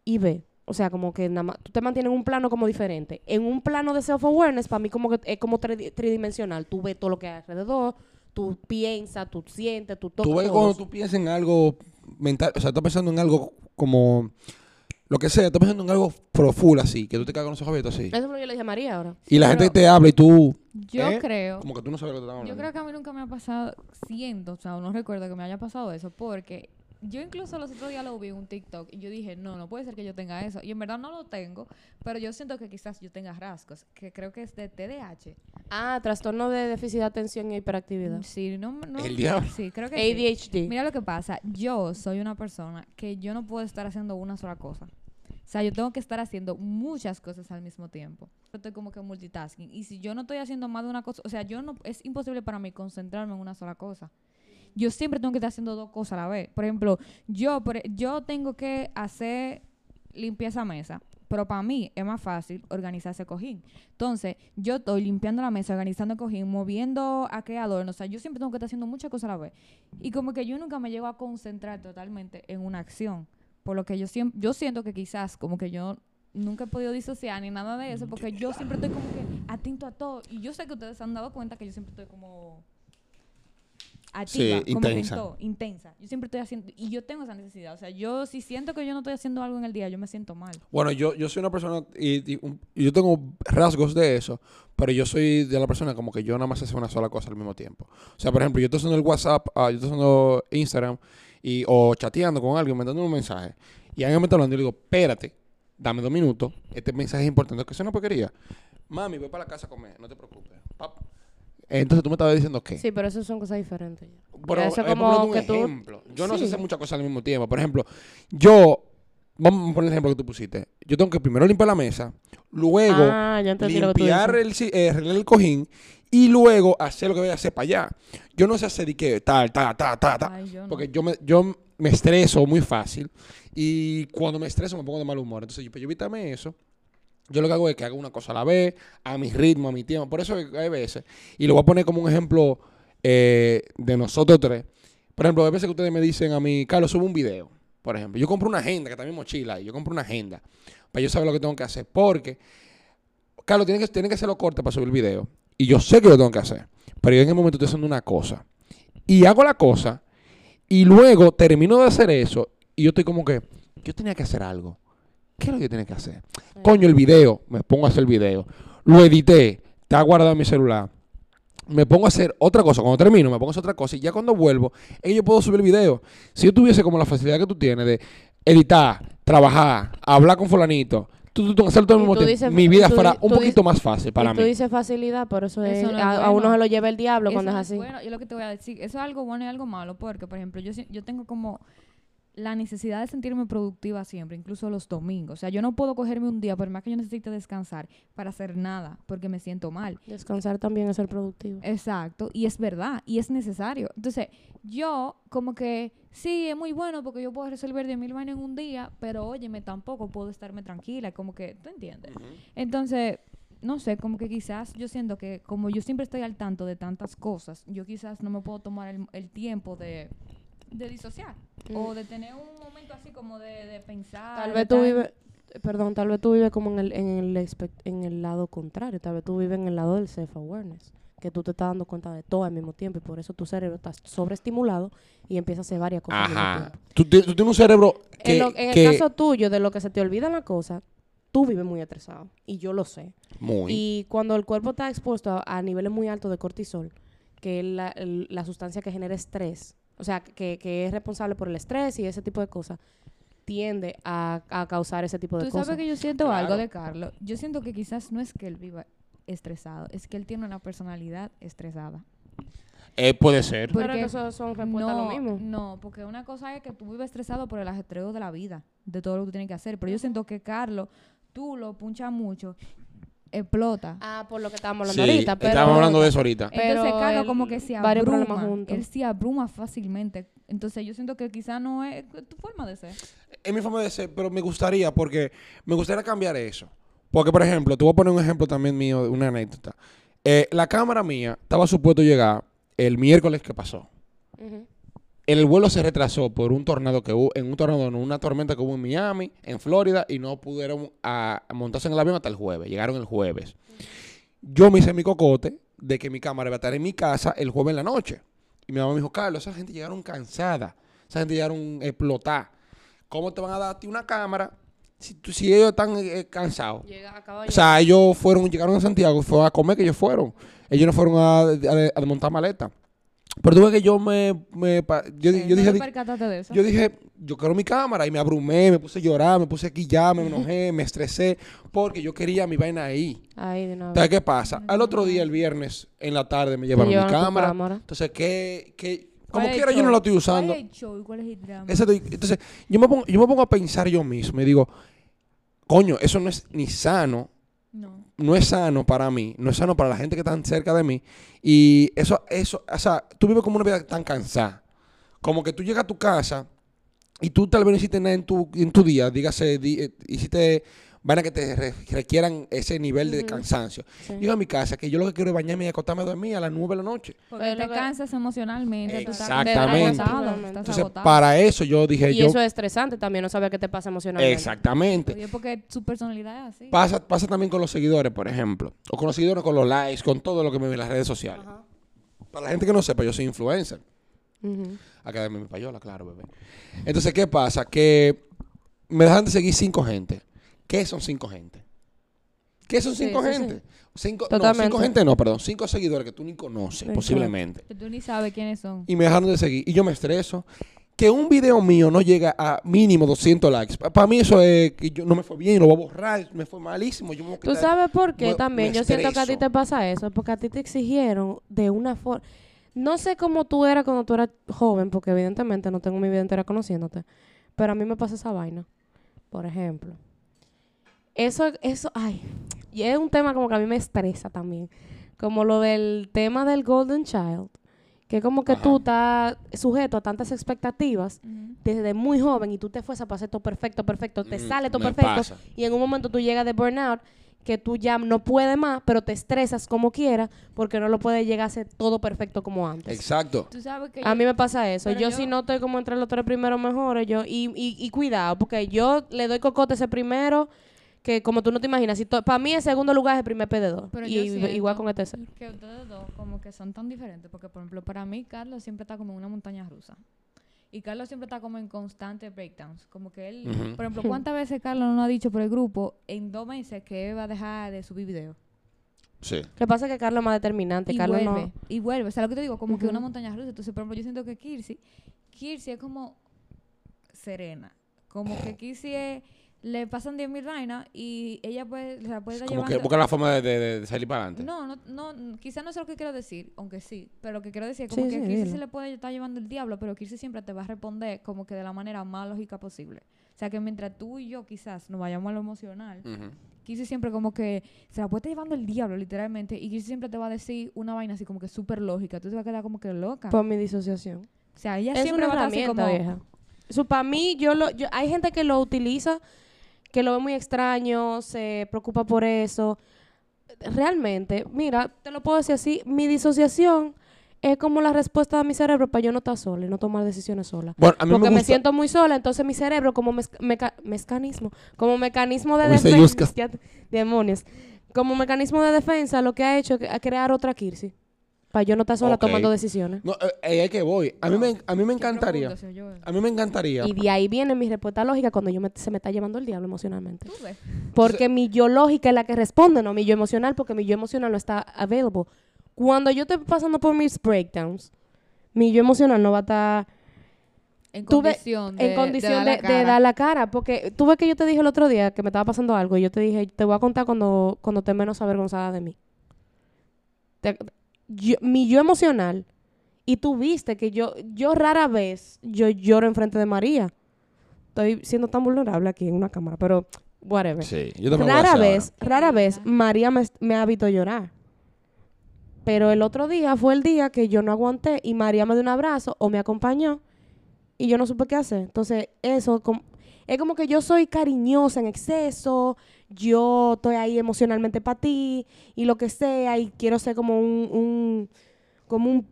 Speaker 1: y ves. O sea, como que nada más... Tú te mantienes en un plano como diferente. En un plano de self-awareness, para mí como que es como tri- tridimensional. Tú ves todo lo que hay alrededor, tú piensas, tú sientes, tú tocas
Speaker 2: Tú ves cuando tú piensas en algo mental, o sea, estás pensando en algo como lo que sea, estás pensando en algo profundo así, que tú te cagas con los ojos abiertos así.
Speaker 1: Eso es lo que yo le dije a María ahora.
Speaker 2: Y la
Speaker 3: pero-
Speaker 2: gente te habla y tú,
Speaker 3: Yo
Speaker 2: ¿eh?
Speaker 3: creo...
Speaker 2: como que tú no sabes lo que te están
Speaker 3: Yo
Speaker 2: hablando.
Speaker 3: creo que a mí nunca me ha pasado, siento, o sea, no recuerdo que me haya pasado eso, porque yo incluso los otros días lo vi en un TikTok y yo dije, no, no puede ser que yo tenga eso. Y en verdad no lo tengo, pero yo siento que quizás yo tenga rasgos, que creo que es de TDAH.
Speaker 1: Ah, trastorno de déficit de atención e hiperactividad.
Speaker 3: Sí, no, no-
Speaker 2: El diablo.
Speaker 3: Sí, creo que sí.
Speaker 1: ADHD.
Speaker 3: Mira lo que pasa, yo soy una persona que yo no puedo estar haciendo una sola cosa. O sea, yo tengo que estar haciendo muchas cosas al mismo tiempo. Yo estoy como que multitasking. Y si yo no estoy haciendo más de una cosa, o sea, yo no, es imposible para mí concentrarme en una sola cosa. Yo siempre tengo que estar haciendo dos cosas a la vez. Por ejemplo, yo, e, yo tengo que hacer limpieza mesa. Pero para mí es más fácil organizar ese cojín. Entonces, yo estoy limpiando la mesa, organizando el cojín, moviendo a adorno. O sea, yo siempre tengo que estar haciendo muchas cosas a la vez. Y como que yo nunca me llego a concentrar totalmente en una acción. Por lo que yo siempre, yo siento que quizás como que yo nunca he podido disociar ni nada de eso, porque yo siempre estoy como que atento a todo. Y yo sé que ustedes se han dado cuenta que yo siempre estoy como activa,
Speaker 2: Sí,
Speaker 3: como
Speaker 2: intensa.
Speaker 3: todo, intensa. Yo siempre estoy haciendo, y yo tengo esa necesidad. O sea, yo si siento que yo no estoy haciendo algo en el día, yo me siento mal.
Speaker 2: Bueno, yo, yo soy una persona y, y un- y yo tengo rasgos de eso, pero yo soy de la persona como que yo nada más hace una sola cosa al mismo tiempo. O sea, por ejemplo, yo estoy haciendo el WhatsApp, ah, yo estoy haciendo Instagram y, o chateando con alguien, mandando un mensaje, y alguien me está hablando y le digo, espérate, dame dos minutos, este mensaje es importante, que eso no porquería. Mami, voy para la casa a comer, no te preocupes. Pap. Entonces tú me estabas diciendo qué.
Speaker 1: Sí, pero eso son cosas diferentes.
Speaker 2: Pero
Speaker 1: Eso es
Speaker 2: es
Speaker 1: como
Speaker 2: un
Speaker 1: que tú-
Speaker 2: ejemplo. Yo no sé hacer muchas cosas al mismo tiempo. Por ejemplo, yo, vamos a poner el ejemplo que tú pusiste. Yo tengo que primero limpiar la mesa, luego
Speaker 1: Ah, ya entendí lo que tú
Speaker 2: limpiar el, eh, arreglar el cojín y luego hacer lo que voy a hacer para allá. Yo no sé hacer de que tal, tal, tal, tal, tal.
Speaker 3: Ay, yo no.
Speaker 2: Porque yo me, yo me estreso muy fácil y cuando me estreso me pongo de mal humor. Entonces, yo, pues, yo evítame eso. Yo lo que hago es que hago una cosa a la vez, a mi ritmo, a mi tiempo. Por eso hay veces. Y lo voy a poner como un ejemplo eh, de nosotros tres. Por ejemplo, hay veces que ustedes me dicen a mí, Carlos, sube un video. Por ejemplo, yo compro una agenda, que mi mochila, y yo compro una agenda para yo saber lo que tengo que hacer. Porque, Carlos, tiene que, tiene que hacerlo corto para subir el video. Y yo sé que lo tengo que hacer. Pero yo en el momento estoy haciendo una cosa. Y hago la cosa, y luego termino de hacer eso, y yo estoy como que, yo tenía que hacer algo. ¿Qué es lo que yo tenía que hacer? Coño, el video, me pongo a hacer el video. Lo edité, está guardado en mi celular. Me pongo a hacer otra cosa. Cuando termino, me pongo a hacer otra cosa. Y ya cuando vuelvo, yo puedo subir el video. Si yo tuviese como la facilidad que tú tienes de editar, trabajar, hablar con fulanito, tú, tú, tú hacer todo al
Speaker 1: Y
Speaker 2: mismo
Speaker 1: tú
Speaker 2: tiempo,
Speaker 1: dices-
Speaker 2: mi vida
Speaker 1: tú
Speaker 2: fuera un
Speaker 1: tú
Speaker 2: poquito
Speaker 1: dices-
Speaker 2: más fácil para mí.
Speaker 1: tú dices facilidad, pero eso,
Speaker 3: Eso
Speaker 1: es,
Speaker 3: no es
Speaker 1: a, a uno
Speaker 3: bueno.
Speaker 1: se lo lleva el diablo
Speaker 3: Eso
Speaker 1: cuando
Speaker 3: no
Speaker 1: es así.
Speaker 3: bueno. Y lo que te voy a decir, eso es algo bueno y algo malo, porque, por ejemplo, yo, yo tengo como la necesidad de sentirme productiva siempre, incluso los domingos. O sea, yo no puedo cogerme un día, por más que yo necesite descansar, para hacer nada, porque me siento mal.
Speaker 1: Descansar también es ser productivo.
Speaker 3: Exacto, y es verdad, y es necesario. Entonces, yo como que sí, es muy bueno porque yo puedo resolver de mil vainas en un día, pero óyeme, tampoco puedo estarme tranquila, como que, ¿tú entiendes? Entonces, no sé, como que quizás yo siento que como yo siempre estoy al tanto de tantas cosas, yo quizás no me puedo tomar el, el tiempo de, de disociar o de tener un momento así como de, de pensar.
Speaker 1: Tal vez tú vives, perdón, tal vez tú vives como en el, en el, expect- en el lado contrario. Tal vez tú vives en el lado del self-awareness. Que tú te estás dando cuenta de todo al mismo tiempo y por eso tu cerebro está sobreestimulado y empieza a hacer varias cosas al mismo
Speaker 2: Ajá.
Speaker 1: tiempo.
Speaker 2: Tú, ti- tú tienes un cerebro que...
Speaker 1: en, lo- en
Speaker 2: que-
Speaker 1: el caso tuyo, de lo que se te olvidan las cosas, tú vives muy estresado. Y yo lo sé.
Speaker 2: muy...
Speaker 1: Y cuando el cuerpo está expuesto a, a niveles muy altos de cortisol, que es la, el- la sustancia que genera estrés, o sea, que, que es responsable por el estrés y ese tipo de cosas, tiende a, a causar ese tipo de
Speaker 3: Tú
Speaker 1: cosas.
Speaker 3: sabes que yo siento
Speaker 2: Claro.
Speaker 3: algo de Carlos. Yo siento que quizás no es que él viva estresado, es que él tiene una personalidad estresada.
Speaker 2: Eh, puede ser.
Speaker 1: Pero
Speaker 3: porque
Speaker 1: que eso son respuestas a lo mismo.
Speaker 3: No, porque una cosa es que tú vives estresado por el ajetreo de la vida, de todo lo que tú tienes que hacer. Pero yo siento que Carlos, tú lo punchas mucho, explota.
Speaker 1: Ah, por lo que estábamos hablando
Speaker 2: Sí,
Speaker 1: ahorita. Pero
Speaker 2: estábamos hablando de eso ahorita.
Speaker 1: Pero
Speaker 3: Entonces Carlos
Speaker 1: él-
Speaker 3: como que se
Speaker 1: varios problemas
Speaker 3: abruma.
Speaker 1: juntos.
Speaker 3: Él se abruma fácilmente. Entonces yo siento que quizás no es tu forma de ser.
Speaker 2: Es mi forma de ser, pero me gustaría, porque me gustaría cambiar eso. Porque, por ejemplo, te voy a poner un ejemplo también mío, de una anécdota. Eh, la cámara mía estaba supuesto llegar el miércoles que pasó.
Speaker 1: Ujú.
Speaker 2: El vuelo se retrasó por un tornado que hubo, en un tornado, no, una tormenta que hubo en Miami, en Florida, y no pudieron a- a montarse en el avión hasta el jueves. Llegaron el jueves. Yo me hice mi cocote de que mi cámara iba a estar en mi casa el jueves en la noche. Y mi mamá me dijo, Carlos, esa gente llegaron cansada. Esa gente llegaron explotar. ¿Cómo te van a dar a ti una cámara si, tú- si ellos están eh, eh, cansados?
Speaker 1: Llega,
Speaker 2: O sea, ellos fueron, llegaron a Santiago, fue a comer que ellos fueron. Ellos no fueron a, a- a desmontar maleta. Pero tú ves que yo me... me yo,
Speaker 3: Sí,
Speaker 2: yo
Speaker 3: ¿no
Speaker 2: dije,
Speaker 3: te de eso?
Speaker 2: yo dije, yo quiero mi cámara y me abrumé, me puse a llorar, me puse aquí ya, me enojé, me estresé, porque yo quería mi vaina ahí.
Speaker 1: Ahí de vez.
Speaker 2: Entonces, ¿qué pasa? Al otro día, el viernes, en la tarde, me llevaron mi cámara.
Speaker 1: cámara.
Speaker 2: Entonces, ¿qué? qué
Speaker 3: ¿Cuál
Speaker 2: como quiera, yo no la estoy usando.
Speaker 3: ¿Cuál es el show y cuál es el drama?
Speaker 2: Entonces, yo me, pongo, yo me pongo a pensar yo mismo y digo, coño, eso no es ni sano,
Speaker 3: No.
Speaker 2: no es sano para mí, no es sano para la gente que está cerca de mí. Y eso, eso, o sea, tú vives como una vida tan cansada. Como que tú llegas a tu casa y tú tal vez no hiciste nada en tu, en tu día, dígase, di- eh, hiciste Van a que te re- requieran ese nivel de cansancio.
Speaker 1: Sí.
Speaker 2: Yo a mi casa, que yo lo que quiero es bañarme y acostarme a dormir a las 9 de la noche.
Speaker 3: Porque
Speaker 1: Pero
Speaker 3: te
Speaker 1: que-
Speaker 3: cansas emocionalmente. estás
Speaker 2: Exactamente.
Speaker 3: agotado,
Speaker 1: Exactamente.
Speaker 3: estás
Speaker 2: Entonces,
Speaker 3: agotado.
Speaker 2: para eso yo dije
Speaker 1: Y
Speaker 2: yo.
Speaker 1: eso es estresante también, no saber qué te pasa emocionalmente.
Speaker 2: Exactamente.
Speaker 3: Oye, porque su personalidad es así.
Speaker 2: Pasa, pasa también con los seguidores, por ejemplo. O con los seguidores, con los likes, con todo lo que me ve en las redes sociales.
Speaker 1: Ajá.
Speaker 2: Para la gente que no sepa, yo soy influencer.
Speaker 1: Ujú.
Speaker 2: Academia Mi Payola, claro, bebé. Entonces, ¿qué pasa? Que me dejan de seguir cinco gente. ¿Qué son cinco gente? ¿Qué son
Speaker 1: Sí,
Speaker 2: cinco
Speaker 1: sí,
Speaker 2: gente? Cinco, no, cinco gente no, perdón. Cinco seguidores que tú ni conoces,
Speaker 1: Exacto.
Speaker 2: posiblemente.
Speaker 3: Que tú ni sabes quiénes son.
Speaker 2: Y me dejaron de seguir. Y yo me estreso. Que un video mío no llega a mínimo 200 likes. Para mí eso es que yo no me fue bien, lo voy a borrar, me fue malísimo. Yo me voy a
Speaker 1: ¿Tú sabes por qué
Speaker 2: me-
Speaker 1: también?
Speaker 2: me
Speaker 1: Yo siento que a ti te pasa eso, porque a ti te exigieron de una forma... No sé cómo tú eras cuando tú eras joven, porque evidentemente no tengo mi vida entera conociéndote, pero a mí me pasa esa vaina. Por ejemplo. Eso, eso, ay, y es un tema como que a mí me estresa también. Como lo del tema del Golden Child, que como que tú estás sujeto a tantas expectativas desde muy joven y tú te fuerzas para hacer todo perfecto, perfecto, te
Speaker 2: Mm,
Speaker 1: sale todo perfecto
Speaker 2: pasa.
Speaker 1: y en un momento tú llegas de burnout que tú ya no puedes más, pero te estresas como quieras porque no lo puedes llegar a hacer todo perfecto como antes.
Speaker 2: Exacto.
Speaker 3: Tú sabes que
Speaker 1: A
Speaker 3: yo-
Speaker 1: mí me pasa eso. Yo,
Speaker 3: yo-
Speaker 1: si no estoy como entre los tres primeros mejores, yo y, y, y cuidado, porque yo le doy cocote ese primero que como tú no te imaginas, si para mí el segundo lugar es el primer perdedor.
Speaker 3: Pero
Speaker 1: Y igual con el tercero.
Speaker 3: que ustedes dos como que son tan diferentes. Porque, por ejemplo, para mí, Carlos siempre está como en una montaña rusa. Y Carlos siempre está como en constante breakdowns. Como que él, por ejemplo, ¿cuántas veces Carlos no ha dicho por el grupo en dos meses que él va a dejar de subir videos?
Speaker 2: Sí.
Speaker 1: que pasa es que Carlos es más determinante.
Speaker 3: Y
Speaker 1: Carlos
Speaker 3: vuelve,
Speaker 1: no.
Speaker 3: y vuelve. O sea, lo que te digo, como que una montaña rusa. Entonces, por ejemplo, yo siento que Kirsi, Kirsi es como serena. Como que Kirsi es- le pasan 10.000 vainas y ella puede, sea, puede estar
Speaker 2: Como que busca la forma de, de- de salir para adelante.
Speaker 3: No, no, no, quizás no es lo que quiero decir, aunque sí, pero lo que quiero decir es
Speaker 1: Sí,
Speaker 3: como que
Speaker 1: sí,
Speaker 3: a Kirsi se le puede estar llevando el diablo, pero Kirsi siempre te va a responder como que de la manera más lógica posible. O sea, que mientras tú y yo quizás nos vayamos a lo emocional. Kirsi siempre como que se la puede estar llevando el diablo, literalmente, y Kirsi siempre te va a decir una vaina así como que súper lógica, tú te vas a quedar como que loca.
Speaker 1: Por mi disociación.
Speaker 3: o sea, ella
Speaker 1: es
Speaker 3: siempre
Speaker 1: una
Speaker 3: va a estar así como...
Speaker 1: vieja. Eso para mí, yo lo, yo, hay gente que lo utiliza, que lo ve muy extraño, se preocupa por eso. Realmente, mira, te lo puedo decir así, mi disociación es como la respuesta de mi cerebro para yo no estar sola y no tomar decisiones sola.
Speaker 2: Bueno, a mí
Speaker 1: Porque
Speaker 2: me
Speaker 1: siento muy sola, entonces mi cerebro como mezca- meca- mecanismo, como mecanismo de defensa, demonios, como mecanismo de defensa, lo que ha hecho es crear otra Kirsi, para yo no estar sola
Speaker 2: Ok.
Speaker 1: tomando decisiones.
Speaker 2: No, eh, eh, es que voy. A mí me, a mí me encantaría. A mí me encantaría.
Speaker 1: Y de ahí viene mi respuesta lógica cuando yo me- se me está llevando el diablo emocionalmente.
Speaker 3: Tú ves.
Speaker 1: Porque mi yo lógica es la que responde, no mi yo emocional, porque mi yo emocional no está available. Cuando yo estoy pasando por mis breakdowns, mi yo emocional no va a estar
Speaker 3: En
Speaker 1: Tú ve-
Speaker 3: condición de
Speaker 1: en condición
Speaker 3: dar
Speaker 1: de,
Speaker 3: la
Speaker 1: de
Speaker 3: cara.
Speaker 1: dar la cara. Porque tú ves que yo te dije el otro día que me estaba pasando algo y yo te dije, te voy a contar cuando, cuando esté menos avergonzada de mí. Te- yo- mi yo emocional, y tú viste que yo, yo rara vez, yo lloro enfrente de María. Estoy siendo tan vulnerable aquí en una cámara, pero whatever.
Speaker 2: Sí, yo también voy a
Speaker 1: Rara vez, rara vez. María me, me ha visto llorar. Pero el otro día fue el día que yo no aguanté y María me dio un abrazo o me acompañó y yo no supe qué hacer. Entonces, eso com- es como que yo soy cariñosa en exceso, yo estoy ahí emocionalmente para ti y lo que sea y quiero ser como un, un- como un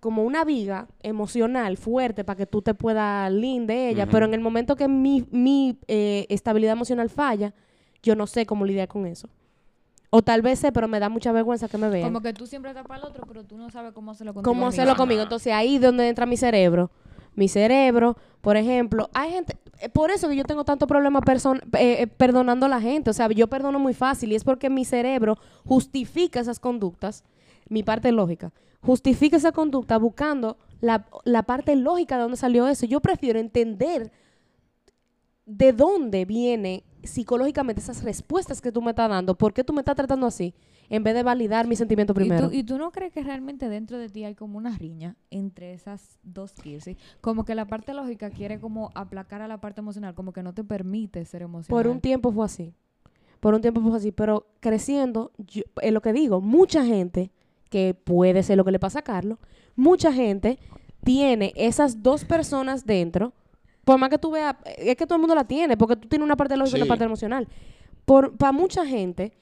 Speaker 1: como una viga emocional fuerte para que tú te puedas lean de ella, pero en el momento que mi, mi eh, estabilidad emocional falla, yo no sé cómo lidiar con eso. O tal vez sé, pero me da mucha vergüenza que me vean.
Speaker 3: Como que tú siempre estás para el otro, pero tú no sabes cómo hacerlo contigo
Speaker 1: ¿Cómo hacerlo conmigo? Entonces ahí es donde entra mi cerebro. Mi cerebro, por ejemplo, hay gente, por eso que yo tengo tanto problema eh, eh, perdonando a la gente. O sea, yo perdono muy fácil y es porque mi cerebro justifica esas conductas, mi parte lógica, justifica esa conducta buscando la, la parte lógica de dónde salió eso. Yo prefiero entender de dónde viene psicológicamente esas respuestas que tú me estás dando, por qué tú me estás tratando así, en vez de validar mi sentimiento
Speaker 3: ¿Y
Speaker 1: primero.
Speaker 3: tú, ¿Y tú no crees que realmente dentro de ti hay como una riña entre esas dos Kirsi? Como que la parte lógica quiere como aplacar a la parte emocional, como que no te permite ser emocional.
Speaker 1: Por un tiempo fue así. Por un tiempo fue así. Pero creciendo, yo- es lo que digo, mucha gente, que puede ser lo que le pasa a Carlos, mucha gente tiene esas dos personas dentro. Por más que tú veas, es que todo el mundo la tiene, porque tú tienes una parte lógica y
Speaker 2: Sí.
Speaker 1: una parte emocional. para mucha gente,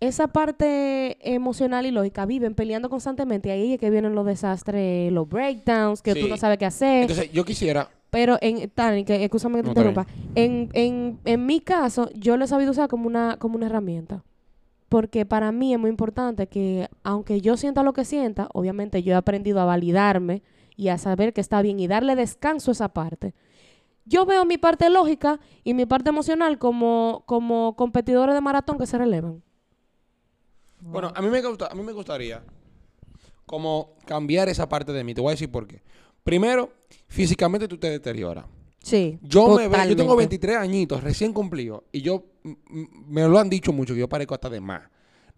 Speaker 1: esa parte emocional y lógica viven peleando constantemente y ahí es que vienen los desastres, los breakdowns, que tú
Speaker 2: Sí.
Speaker 1: no sabes qué hacer.
Speaker 2: Entonces, yo quisiera.
Speaker 1: Pero en Tani, que escúchame que te
Speaker 2: No,
Speaker 1: interrumpa. En, en, en mi caso, yo lo he sabido usar como una, como una herramienta. Porque para mí es muy importante que, aunque yo sienta lo que sienta, obviamente yo he aprendido a validarme y a saber que está bien y darle descanso a esa parte. Yo veo mi parte lógica y mi parte emocional como, como competidores de maratón que se relevan.
Speaker 2: Bueno, a mí, me gusta, a mí me gustaría como cambiar esa parte de mí. Te voy a decir por qué. Primero, físicamente tú te deterioras.
Speaker 1: Sí.
Speaker 2: Yo, me veo- yo tengo
Speaker 1: totalmente.
Speaker 2: 23 añitos, recién cumplidos, y yo, me lo han dicho mucho, que yo parezco hasta de más.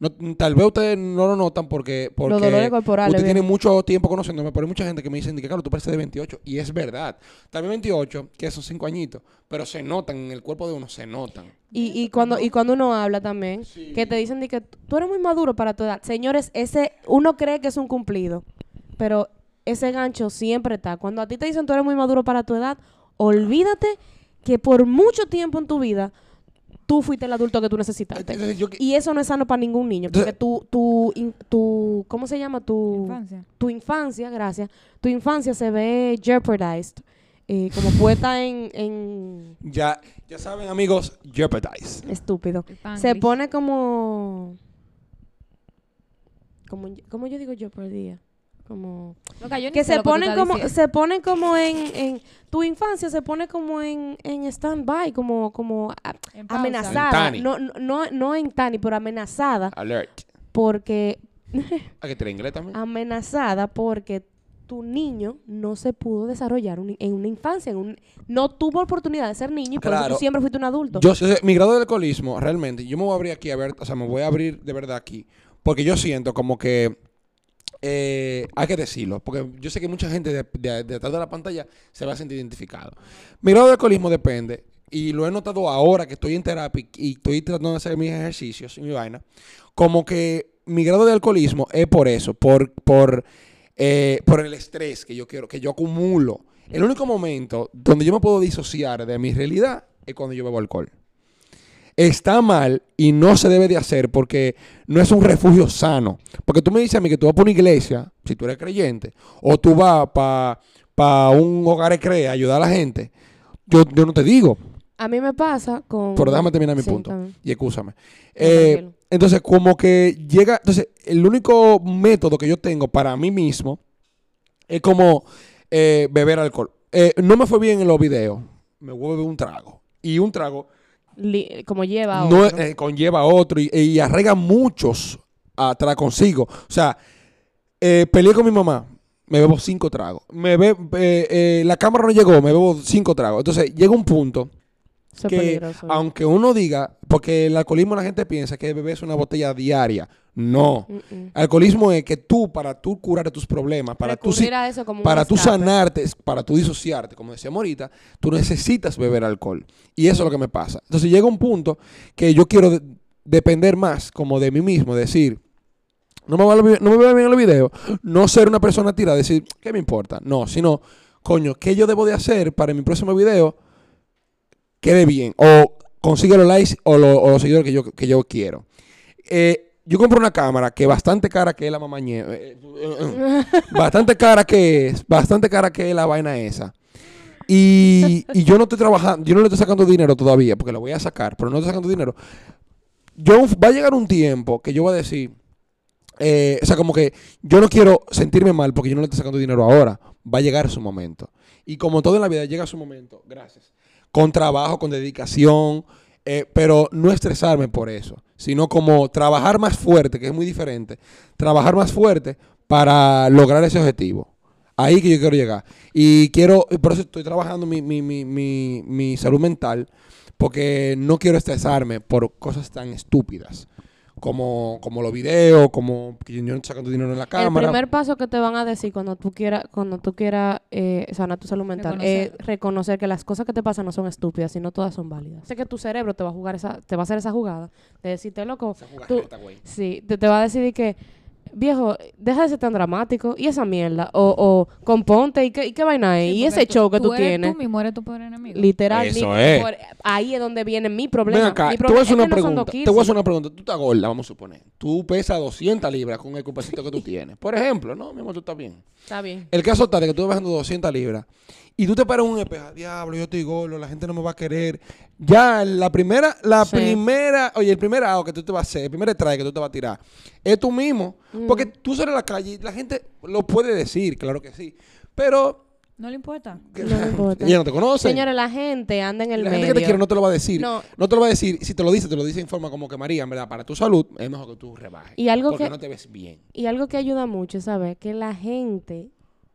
Speaker 2: No, tal vez ustedes no lo notan porque, porque
Speaker 1: Los dolores corporales,
Speaker 2: usted
Speaker 1: bien.
Speaker 2: tiene mucho tiempo conociéndome, pero hay mucha gente que me dicen que, claro, tú pareces de 28, y es verdad. También 28, que son 5 añitos, pero se notan, en el cuerpo de uno se notan.
Speaker 1: Y, y cuando y cuando uno habla también, que te dicen de que tú eres muy maduro para tu edad. Señores, ese uno cree que es un cumplido, pero ese gancho siempre está. Cuando a ti te dicen tú eres muy maduro para tu edad, olvídate que por mucho tiempo en tu vida tú fuiste el adulto que tú necesitaste.
Speaker 2: Entonces, yo,
Speaker 1: Y eso no es sano para ningún niño, porque tu, tu, in- tu, ¿cómo se llama? Tu
Speaker 3: Infancia.
Speaker 1: tu infancia, gracias, tu infancia se ve jeopardized, eh, como puesta en, en
Speaker 2: ya, ya saben, amigos, jeopardize.
Speaker 1: estúpido. Se pone como, como, como yo digo jeopardía, como
Speaker 3: Loca, yo ni
Speaker 1: que se ponen como,
Speaker 3: diciendo.
Speaker 1: se ponen como en, en tu infancia se pone como en, en stand-by, como, como a-
Speaker 3: En pausa.
Speaker 1: amenazada, no, no, no, en Tani, pero amenazada,
Speaker 2: Alert.
Speaker 1: porque
Speaker 2: ¿Hay que tener inglés
Speaker 1: Ah,
Speaker 2: también?
Speaker 1: amenazada porque tu niño no se pudo desarrollar un- en una infancia, en un- no tuvo oportunidad de ser niño y por eso tú siempre fuiste un adulto.
Speaker 2: Yo, sé- mi grado de alcoholismo, realmente, yo me voy a abrir aquí a ver, o sea, me voy a abrir de verdad aquí, porque yo siento como que eh, hay que decirlo, porque yo sé que mucha gente de, de- detrás de la pantalla se va a sentir identificado. Mi grado de alcoholismo depende, y lo he notado ahora que estoy en terapia y- estoy tratando de hacer mis ejercicios y mi vaina, como que mi grado de alcoholismo es por eso, por, por, eh, por el estrés que yo quiero, que yo acumulo. El único momento donde yo me puedo disociar de mi realidad es cuando yo bebo alcohol. Está mal y no se debe de hacer porque no es un refugio sano. Porque tú me dices a mí que tú vas para una iglesia, si tú eres creyente, o tú vas para un hogar de a ayudar a la gente, yo, yo no te digo,
Speaker 1: A mí me pasa con...
Speaker 2: pero déjame terminar mi
Speaker 1: Sí,
Speaker 2: punto.
Speaker 1: también.
Speaker 2: Y excúsame. Eh, entonces, como que llega. Entonces, el único método que yo tengo para mí mismo es como eh, beber alcohol. Eh, no me fue bien en los videos. Me voy a beber un trago. Y un trago
Speaker 1: como lleva
Speaker 2: no
Speaker 1: otro.
Speaker 2: eh, conlleva otro y, y arraiga muchos atrás consigo. O sea, eh, peleé con mi mamá. Me bebo cinco tragos. Me be- eh, la cámara no llegó, me bebo cinco tragos. Entonces, llega un punto
Speaker 1: Eso es
Speaker 2: que
Speaker 1: peligroso.
Speaker 2: aunque uno diga, porque el alcoholismo la gente piensa que bebes una botella diaria. No. Alcoholismo es que tú, para tú curar tus problemas, para tú,
Speaker 1: a eso como
Speaker 2: para tú sanarte, para tú disociarte, como decíamos ahorita, tú necesitas beber alcohol. Y eso es lo que me pasa. Entonces llega un punto que yo quiero de- depender más como de mí mismo, decir, no me, va vi- no me veo bien en los videos, no ser una persona tira, decir, ¿qué me importa? No, sino, coño, ¿qué yo debo de hacer para mi próximo video quede bien? O consigue los likes o, lo- o los seguidores que yo, que yo quiero. Eh, yo compro una cámara que bastante cara que es la mamañe. eh, eh, eh, bastante cara que es, bastante cara que es la vaina esa. Y, y yo no estoy trabajando, yo no le estoy sacando dinero todavía, porque lo voy a sacar, pero no estoy sacando dinero. Yo va a llegar un tiempo que yo voy a decir, o sea, como que yo no quiero sentirme mal porque yo no le estoy sacando dinero ahora. Va a llegar su momento. Y como todo en la vida llega su momento, gracias. Con trabajo, con dedicación, eh, pero no estresarme por eso, sino como trabajar más fuerte, que es muy diferente. Trabajar más fuerte para lograr ese objetivo. Ahí que yo quiero llegar. Y quiero, por eso estoy trabajando mi, mi, mi, mi salud mental, porque no quiero estresarme por cosas tan estúpidas. Como, como los videos, como que yo no sacando dinero en la
Speaker 1: El
Speaker 2: cámara.
Speaker 1: primer paso que te van a decir cuando tú quieras cuando tú quieras eh, sanar tu salud mental
Speaker 3: Reconocer.
Speaker 1: es reconocer que las cosas que te pasan no son estúpidas, sino todas son válidas. Sé que tu cerebro te va a jugar esa, te va a hacer esa jugada de decirte loco,
Speaker 2: Esa
Speaker 1: tú- sí, te, te va a decir que viejo, deja de ser tan dramático. Y esa mierda. O, o componte. ¿Y qué, y qué vaina es?
Speaker 3: Sí,
Speaker 1: y ese show que tú,
Speaker 3: eres
Speaker 1: tienes.
Speaker 3: Tú mismo eres tu peor enemigo.
Speaker 1: Literal.
Speaker 2: Eso es.
Speaker 1: por- ahí es donde viene mi problema.
Speaker 2: Ven acá,
Speaker 1: Mi
Speaker 2: te voy a
Speaker 1: problema
Speaker 2: hacer
Speaker 1: es
Speaker 2: una
Speaker 1: que no son
Speaker 2: pregunta.
Speaker 1: dos
Speaker 2: Te voy a hacer
Speaker 1: 15.
Speaker 2: una pregunta. Tú estás gorda, vamos a suponer. Tú pesas 200 libras con el cupecito que tú tienes. Por ejemplo, no, mi amor, tú estás bien.
Speaker 1: Está bien.
Speaker 2: El caso está de que tú vas bajando 200 libras y tú te paras un espejo, diablo, yo estoy gordo, la gente no me va a querer. Ya, la primera, la
Speaker 1: Sí.
Speaker 2: primera, oye, el primer AO que tú te vas a hacer, el primer traje que tú te vas a tirar, es tú mismo.
Speaker 1: Mm.
Speaker 2: Porque tú sales a la calle y la gente lo puede decir, claro que sí. Pero
Speaker 3: ¿No le importa?
Speaker 2: que-
Speaker 1: No me importa.
Speaker 2: ella no te conoce.
Speaker 1: Señores, la gente anda en el
Speaker 2: la
Speaker 1: medio.
Speaker 2: gente que te quiere no te lo va a decir.
Speaker 1: No.
Speaker 2: No. te lo va a decir. Si te lo dice, te lo dice en forma como que María, en verdad, para tu salud, es mejor que tú rebajes.
Speaker 1: Y algo
Speaker 2: porque
Speaker 1: que-
Speaker 2: no te ves bien.
Speaker 1: Y algo que ayuda mucho, ¿sabes? Que la gente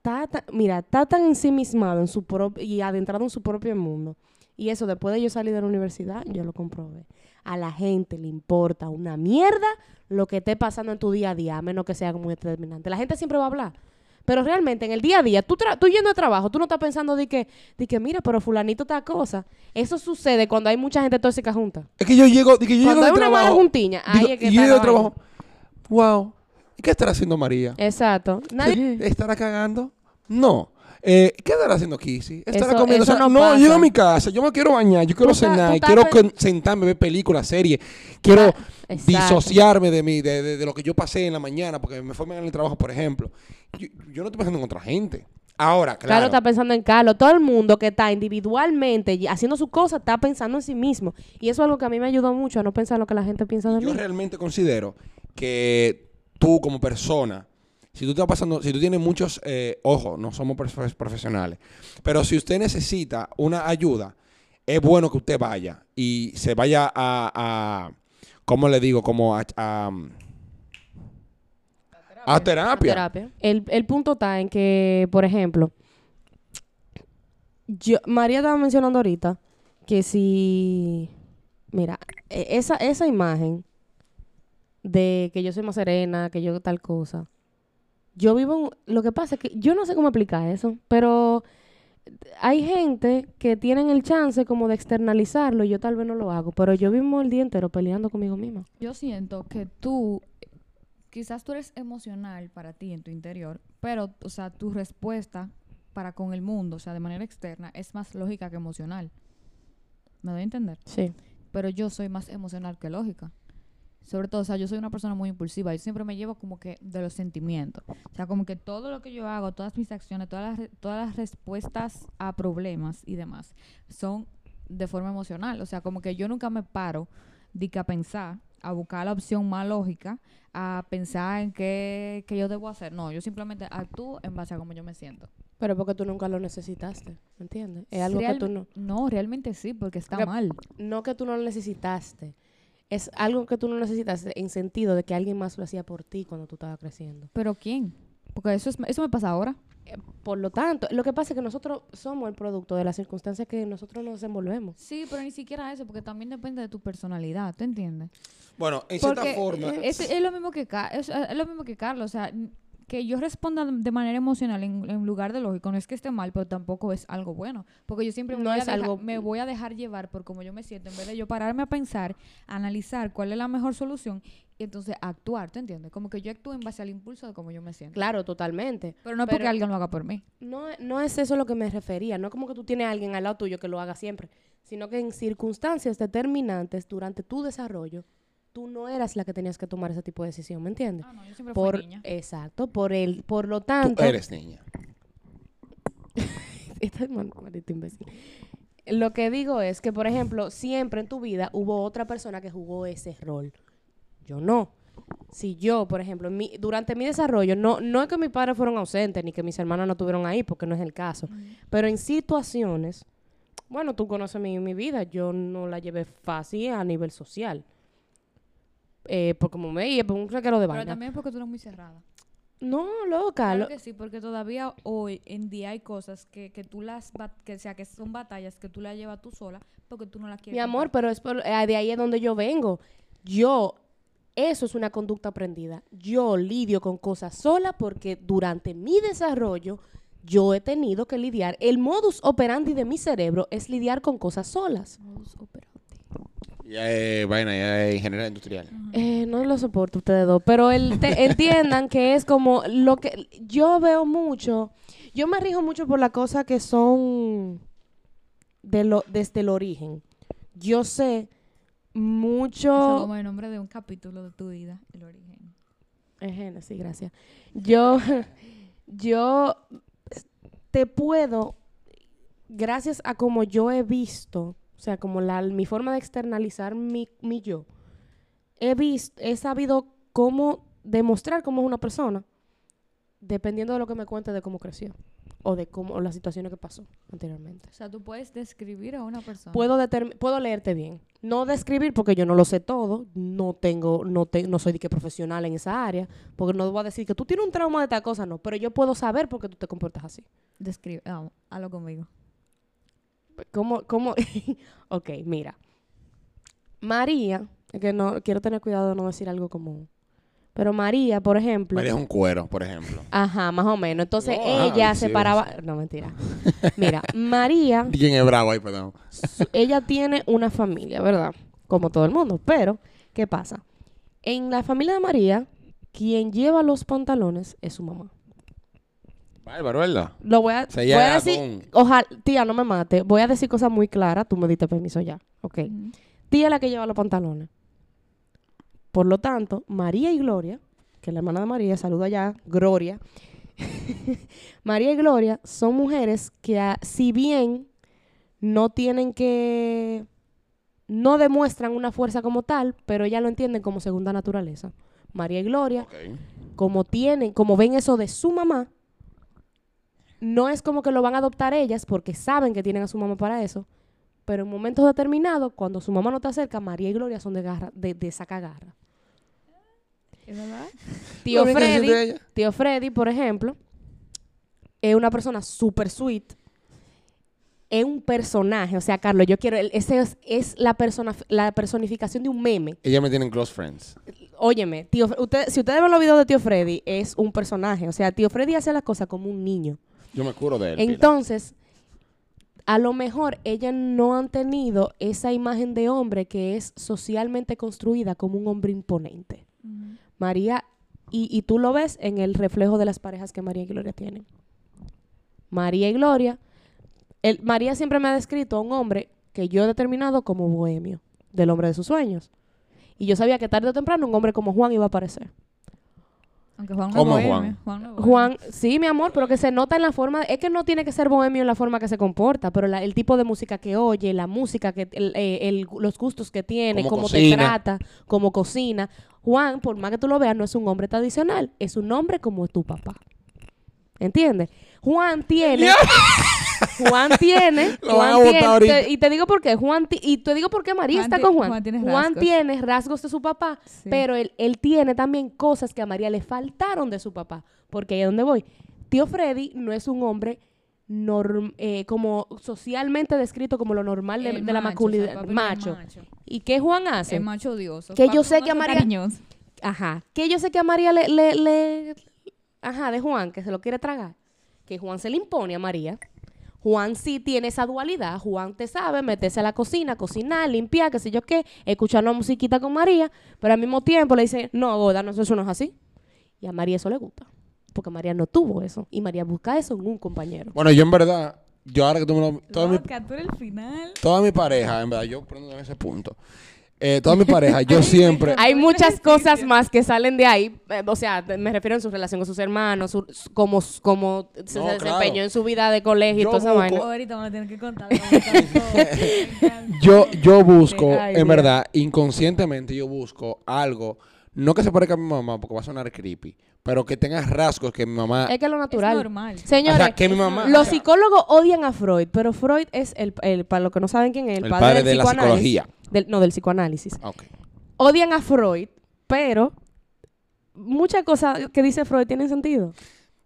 Speaker 1: está, ta- mira, está tan ensimismado en su propio y adentrado en su propio mundo. Y eso, después de yo salir de la universidad, yo lo comprobé. A la gente le importa una mierda lo que esté pasando en tu día a día, a menos que sea muy determinante. La gente siempre va a hablar. Pero realmente en el día a día, tú, tra- tú yendo a trabajo, tú no estás pensando de que, de que, mira, pero fulanito está cosa. Eso sucede cuando hay mucha gente tóxica junta.
Speaker 2: Es que yo llego, de que yo
Speaker 1: Cuando
Speaker 2: llego
Speaker 1: hay
Speaker 2: del
Speaker 1: una mala
Speaker 2: trabajo.
Speaker 1: juntiña, ahí
Speaker 2: digo-
Speaker 1: es que
Speaker 2: y yo llego del trabajo. Wow. ¿Y qué estará haciendo María?
Speaker 1: Exacto. Nadie,
Speaker 2: ¿Estará cagando? No. Eh, ¿Qué estará haciendo Kissy? ¿Estará
Speaker 1: Eso-
Speaker 2: comiendo?
Speaker 1: eso
Speaker 2: O sea,
Speaker 1: no
Speaker 2: no, llego a mi casa, yo me quiero bañar, yo quiero cenar, quiero con- sentarme, ver películas, series, quiero
Speaker 1: Ah,
Speaker 2: disociarme de, mí, de, de- de lo que yo pasé en la mañana, porque me fue mal en el trabajo, por ejemplo. Yo, yo no estoy pensando en otra gente. Ahora,
Speaker 1: Claro,
Speaker 2: claro.
Speaker 1: está pensando en Carlos. Todo el mundo que está individualmente haciendo su cosa está pensando en sí mismo. Y eso es algo que a mí me ayudó mucho a no pensar en lo que la gente piensa de
Speaker 2: yo
Speaker 1: mí.
Speaker 2: realmente considero que tú como persona, si tú estás pasando, si tú tienes muchos, eh, ojo, no somos profe- profesionales, pero si usted necesita una ayuda, es bueno que usted vaya y se vaya a, a ¿cómo le digo? Como a, a, a terapia.
Speaker 1: Terapia. El, el punto está en que, por ejemplo, yo, María estaba mencionando ahorita que si, mira, e- esa, esa imagen de que yo soy más serena, que yo tal cosa, yo vivo, en- lo que pasa es que yo no sé cómo explicar eso, pero hay gente que tienen el chance como de externalizarlo y yo tal vez no lo hago, pero yo vivo el día entero peleando conmigo misma.
Speaker 3: Yo siento que tú, quizás tú eres emocional para ti en tu interior, pero, o sea, tu respuesta para con el mundo, o sea, de manera externa, es más lógica que emocional. ¿Me doy a entender?
Speaker 1: Sí.
Speaker 3: Pero yo soy más emocional que lógica. Sobre todo, o sea, yo soy una persona muy impulsiva. Yo siempre me llevo como que de los sentimientos. O sea, como que todo lo que yo hago, todas mis acciones, todas las, todas las respuestas a problemas y demás, son de forma emocional. O sea, como que yo nunca me paro de que a pensar, a buscar la opción más lógica, a pensar en qué, qué yo debo hacer. No, yo simplemente actúo en base a cómo yo me siento.
Speaker 1: Pero porque tú nunca lo necesitaste, ¿me entiendes? Es algo que tú no...
Speaker 3: No, realmente sí, porque está
Speaker 1: Porque-
Speaker 3: mal.
Speaker 1: No que tú no lo necesitaste. Es algo que tú no necesitaste en sentido de que alguien más lo hacía por ti cuando tú estabas creciendo.
Speaker 3: Pero ¿quién? Porque eso, es, eso me pasa ahora.
Speaker 1: Eh, Por lo tanto, lo que pasa es que nosotros somos el producto de las circunstancias que nosotros nos desenvolvemos.
Speaker 3: Sí, pero ni siquiera eso, porque también depende de tu personalidad, ¿tú entiendes?
Speaker 2: Bueno, en cierta forma.
Speaker 3: eh, es, es lo mismo que Ca- es, es lo mismo que Carlos, o sea, que yo responda de manera emocional en, en lugar de lógico, no es que esté mal, pero tampoco es algo bueno, porque yo siempre me,
Speaker 1: No
Speaker 3: voy, a
Speaker 1: es
Speaker 3: dejar,
Speaker 1: algo-
Speaker 3: me voy a dejar llevar por cómo yo me siento, en vez de yo pararme a pensar, analizar cuál es la mejor solución y entonces actuar, ¿tú entiendes? Como que yo actúo en base al impulso de cómo yo me siento.
Speaker 1: Claro, totalmente.
Speaker 3: Pero no es porque alguien lo haga por mí.
Speaker 1: No, no es eso lo que me refería. No es como que tú tienes a alguien al lado tuyo que lo haga siempre, sino que en circunstancias determinantes durante tu desarrollo, tú no eras la que tenías que tomar ese tipo de decisión, ¿me entiendes?
Speaker 3: Ah, no, yo siempre
Speaker 1: Por,
Speaker 3: fui niña.
Speaker 1: exacto, por el, por lo
Speaker 2: Tú
Speaker 1: tanto,
Speaker 2: eres niña.
Speaker 1: Esta man- maldito imbécil. Lo que digo es que, por ejemplo, siempre en tu vida hubo otra persona que jugó ese rol. Yo no. Si yo, por ejemplo, mi- durante mi desarrollo, no, no es que mis padres fueron ausentes ni que mis hermanas no estuvieron ahí, porque no es el caso. Pero en situaciones, bueno, tú conoces mi, mi vida, yo no la llevé fácil a nivel social. Eh, por como me por un reguero de
Speaker 3: Pero
Speaker 1: vaina.
Speaker 3: también porque tú eres muy cerrada.
Speaker 1: No, loca.
Speaker 3: Claro
Speaker 1: lo-
Speaker 3: que sí, porque todavía hoy en día hay cosas que, que tú las, que, o sea, que son batallas que tú las llevas tú sola porque tú no las quieres.
Speaker 1: Mi amor, pero es por- eh, de ahí es donde yo vengo. Yo, eso es una conducta aprendida. Yo lidio con cosas sola porque durante mi desarrollo yo he tenido que lidiar. El modus operandi de mi cerebro es lidiar con cosas solas.
Speaker 3: Modus operandi.
Speaker 2: Ya es vaina, ya es ingeniería industrial.
Speaker 1: Eh, no lo soporto ustedes dos, pero el te- entiendan que es como lo que yo veo mucho, yo me rijo mucho por las cosas que son de lo, desde el origen. Yo sé
Speaker 3: Eso
Speaker 1: mucho...
Speaker 3: como el nombre de un capítulo de tu vida, el origen.
Speaker 1: Es Génesis, gracias. Yo, yo te puedo, gracias a como yo he visto, o sea, como la, mi forma de externalizar mi, mi yo, he visto, he sabido cómo demostrar cómo es una persona, dependiendo de lo que me cuente de cómo creció o de cómo o las situaciones que pasó anteriormente.
Speaker 3: O sea, tú puedes describir a una persona.
Speaker 1: Puedo, puedo leerte bien. No describir porque yo no lo sé todo. No tengo, no, te, no soy de que profesional en esa área. Porque no voy a decir que tú tienes un trauma de tal cosa, no. Pero yo puedo saber por qué tú te comportas así.
Speaker 3: Describe, vamos, hazlo conmigo.
Speaker 1: ¿Cómo? cómo? ok, mira. María, que no quiero tener cuidado de no decir algo común. Pero María, por ejemplo.
Speaker 2: María es un cuero, por ejemplo.
Speaker 1: Ajá, más o menos. Entonces
Speaker 2: ah,
Speaker 1: ella
Speaker 2: sí,
Speaker 1: se paraba. No, mentira. Mira, María.
Speaker 2: ¿Quién es bravo ahí, perdón?
Speaker 1: ella tiene una familia, ¿verdad? Como todo el mundo. Pero, ¿qué pasa? En la familia de María, quien lleva los pantalones es su mamá.
Speaker 2: Bárbaro, ¿verdad?
Speaker 1: Lo voy a,
Speaker 2: Se
Speaker 1: voy a
Speaker 2: llega
Speaker 1: decir,
Speaker 2: con-
Speaker 1: ojalá, tía, no me mate. Voy a decir cosas muy claras. Tú me diste permiso ya. Ok.
Speaker 3: Ujú.
Speaker 1: Tía es la que lleva los pantalones. Por lo tanto, María y Gloria, que es la hermana de María, saluda allá, Gloria. María y Gloria son mujeres que, ah, si bien no tienen que. no demuestran una fuerza como tal, pero ellas lo entienden como segunda naturaleza. María y Gloria, como tienen, como ven eso de su mamá, no es como que lo van a adoptar ellas porque saben que tienen a su mamá para eso, pero en momentos determinados, cuando su mamá no está cerca, María y Gloria son de garra, de, de sacagarra.
Speaker 3: ¿Es verdad?
Speaker 1: Tío Freddy, tío Freddy, por ejemplo, es una persona súper sweet. Es un personaje, o sea, Carlos, yo quiero, ese es, es la, persona, la personificación de un meme.
Speaker 2: Ella me tiene en close friends.
Speaker 1: Óyeme, tío, usted, si ustedes ven los videos de tío Freddy, es un personaje. O sea, tío Freddy hace las cosas como un niño.
Speaker 2: Yo me curo de él. pila.
Speaker 1: Entonces, a lo mejor ellas no han tenido esa imagen de hombre que es socialmente construida como un hombre imponente. María, y, y tú lo ves en el reflejo de las parejas que María y Gloria tienen. María y Gloria, el, María siempre me ha descrito a un hombre que yo he determinado como bohemio, del hombre de sus sueños. Y yo sabía que tarde o temprano un hombre como Juan iba a aparecer.
Speaker 3: Aunque Juan no
Speaker 2: ¿Cómo
Speaker 3: es
Speaker 2: Juan?
Speaker 3: bohemio, Juan no es bohemio.
Speaker 1: Juan, sí, mi amor, pero que se nota en la forma, es que no tiene que ser bohemio en la forma que se comporta, pero la- el tipo de música que oye, la música, que el- eh, el- los gustos que tiene,
Speaker 2: Cómo
Speaker 1: cómo te trata, cómo cocina. Juan, por más que tú lo veas, no es un hombre tradicional, es un hombre como tu papá. ¿Entiendes? Juan tiene... Juan tiene,
Speaker 2: Lo van a
Speaker 1: Juan tiene-
Speaker 2: ahorita.
Speaker 1: te- y te digo por qué, Juan, ti- y te digo por qué María
Speaker 3: Juan
Speaker 1: está con Juan.
Speaker 3: Juan tiene
Speaker 1: Juan
Speaker 3: rasgos.
Speaker 1: tiene rasgos de su papá,
Speaker 3: Sí.
Speaker 1: pero él, él tiene también cosas que a María le faltaron de su papá. Porque ahí es donde voy. Tío Freddy no es un hombre norm- eh, como socialmente descrito como lo normal de, la
Speaker 3: macho, o sea,
Speaker 1: masculinidad. macho.
Speaker 3: macho.
Speaker 1: ¿Y qué Juan hace?
Speaker 3: El macho odioso.
Speaker 1: Que yo sé que a
Speaker 3: macho
Speaker 1: María-
Speaker 3: cariñoso.
Speaker 1: Ajá. Que yo sé que a María le, le, le- Ajá, de Juan, que se lo quiere tragar. Que Juan se le impone a María. Juan sí tiene esa dualidad. Juan te sabe meterse a la cocina, cocinar, limpiar, qué sé yo qué, escuchar una musiquita con María, pero al mismo tiempo le dice, no, Goda, no, eso no es así. Y a María eso le gusta. Porque María no tuvo eso. Y María busca eso en un compañero.
Speaker 2: Bueno, yo en verdad, yo ahora que tú me lo... Toda mi,
Speaker 3: Loca, tú eres el final.
Speaker 2: toda mi pareja, en verdad, yo prendo en ese punto. Eh, toda mi pareja, yo siempre...
Speaker 1: Hay muchas cosas más que salen de ahí. eh, o sea, te- me refiero en su relación con sus hermanos, su- su- cómo, cómo se
Speaker 2: No,
Speaker 1: desempeñó
Speaker 2: claro.
Speaker 1: en su vida de colegio y
Speaker 2: Yo
Speaker 1: toda esa
Speaker 2: busco-
Speaker 1: vaina.
Speaker 3: Ahorita me lo tienes que contar. me lo vas a contar todo. Me encanta.
Speaker 2: Yo, yo busco,
Speaker 1: Ay,
Speaker 2: en
Speaker 1: Dios.
Speaker 2: verdad, inconscientemente yo busco algo, no que se parezca a mi mamá, porque va a sonar creepy, pero que tenga rasgos que mi mamá...
Speaker 1: Es que es lo
Speaker 3: Es
Speaker 1: natural.
Speaker 3: normal.
Speaker 1: Señores,
Speaker 2: o sea, que mi mamá...
Speaker 1: los
Speaker 2: o sea,
Speaker 1: psicólogos odian a Freud, pero Freud es el, el- para los que no saben quién es, el,
Speaker 2: el
Speaker 1: padre,
Speaker 2: padre
Speaker 1: del
Speaker 2: de la
Speaker 1: psicoanálisis.
Speaker 2: psicología.
Speaker 1: Del- no, del psicoanálisis.
Speaker 2: Ok.
Speaker 1: Odian a Freud, pero muchas cosas que dice Freud tienen sentido.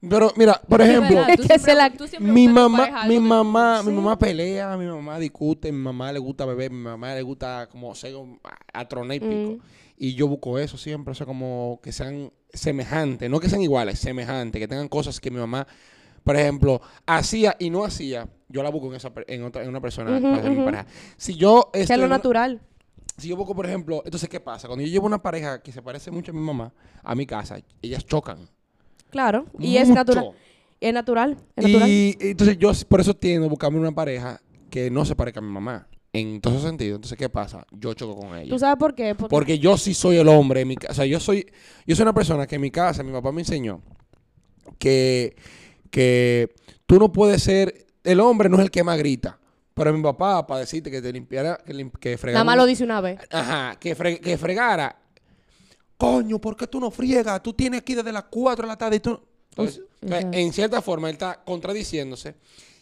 Speaker 2: Pero mira, por
Speaker 3: Es
Speaker 2: ejemplo,
Speaker 3: verdad,
Speaker 1: que
Speaker 3: siempre-
Speaker 1: la-
Speaker 2: mi mamá, mi mamá, mi mamá pelea, mi mamá discute, mi mamá le gusta beber, mi mamá le gusta como ser un- a, a tronar y pico.
Speaker 1: Mm.
Speaker 2: Y yo busco eso siempre, o sea, como que sean semejantes, no que sean iguales, semejantes, que tengan cosas que mi mamá, por ejemplo, hacía y no hacía, yo la busco en, esa, en, otra, en una persona para ser mi pareja. Si yo
Speaker 1: Que es lo natural.
Speaker 2: si yo busco, por ejemplo, entonces, ¿qué pasa? Cuando yo llevo una pareja que se parece mucho a mi mamá, a mi casa, ellas chocan.
Speaker 1: Claro. Y es natural. Es natural. Es natural.
Speaker 2: Y entonces yo por eso tiendo a buscarme una pareja que no se parezca a mi mamá. En todo sentido. Entonces, ¿qué pasa? Yo choco con ella.
Speaker 1: ¿Tú sabes por qué? Porque,
Speaker 2: Porque yo sí soy el hombre en mi casa. O sea, yo soy, yo soy una persona que en mi casa, mi papá me enseñó que, que tú no puedes ser, el hombre no es el que más grita. Pero mi papá, para decirte que te limpiara, que, lim- que fregara.
Speaker 1: nada más lo dice una vez.
Speaker 2: Ajá, que, fre- que fregara. Coño, ¿por qué tú no friegas? Tú tienes aquí desde las 4 de la tarde y tú... no-". Entonces, en cierta forma, él está contradiciéndose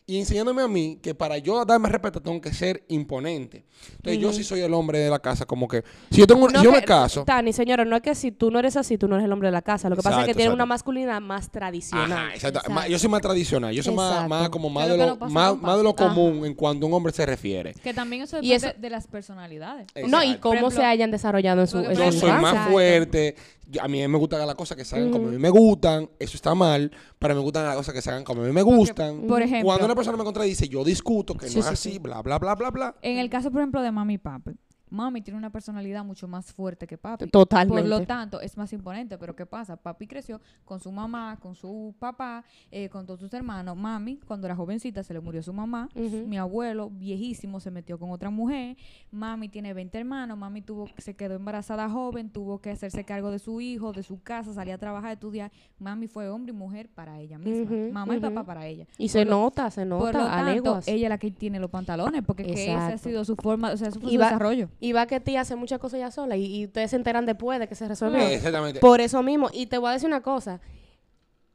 Speaker 2: y enseñándome a mí que para yo darme respeto tengo que ser imponente. Entonces, yo sí soy el hombre de la casa, como que... Si yo, tengo, un-
Speaker 1: No
Speaker 2: yo
Speaker 1: que-
Speaker 2: me caso...
Speaker 1: Tani, señora, no es que si tú no eres así, tú no eres el hombre de la casa. Lo que pasa es que tiene una masculinidad más tradicional.
Speaker 2: Ajá, exacto.
Speaker 3: Exacto.
Speaker 2: Yo soy más tradicional. Yo soy más, más como más de
Speaker 3: lo no
Speaker 2: más, más de lo
Speaker 1: Ajá.
Speaker 2: común en cuanto a un hombre se refiere.
Speaker 3: Que también eso
Speaker 1: Y
Speaker 3: depende
Speaker 1: eso-
Speaker 3: de las personalidades.
Speaker 1: No, y cómo se hayan desarrollado en su,
Speaker 2: Yo soy más fuerte. A mí me gusta que las cosas que se hagan como a mí me gustan. Eso está mal. Pero me gustan las cosas que se hagan como a mí me gustan.
Speaker 3: por ejemplo-
Speaker 2: Cuando una persona me contradice, yo discuto que
Speaker 1: Sí,
Speaker 2: no es
Speaker 1: sí,
Speaker 2: así,
Speaker 1: sí.
Speaker 2: bla, bla, bla, bla, bla.
Speaker 3: En el caso, por ejemplo, de mami y papi. Mami tiene una personalidad mucho más fuerte que papi.
Speaker 1: Totalmente.
Speaker 3: Por lo tanto, es más imponente. Pero ¿qué pasa? Papi creció con su mamá, con su papá, eh, con todos sus hermanos. Mami, cuando era jovencita, se le murió su mamá. Mi abuelo, viejísimo, se metió con otra mujer. Mami tiene 20 hermanos. Mami tuvo, se quedó embarazada joven, tuvo que hacerse cargo de su hijo, de su casa, salía a trabajar, a estudiar. Mami fue hombre y mujer para ella misma.
Speaker 1: Ujú,
Speaker 3: Mamá y papá para ella.
Speaker 1: Y se
Speaker 3: lo-
Speaker 1: nota, se nota
Speaker 3: por lo tanto, ella es la que tiene los pantalones, porque que ese ha sido su forma, o sea,
Speaker 1: Y
Speaker 3: su
Speaker 1: va-
Speaker 3: desarrollo.
Speaker 1: Y va que tía hace muchas cosas ya sola y, y ustedes se enteran después de que se resolvió.
Speaker 2: Eh, Exactamente.
Speaker 1: Por eso mismo. Y te voy a decir una cosa.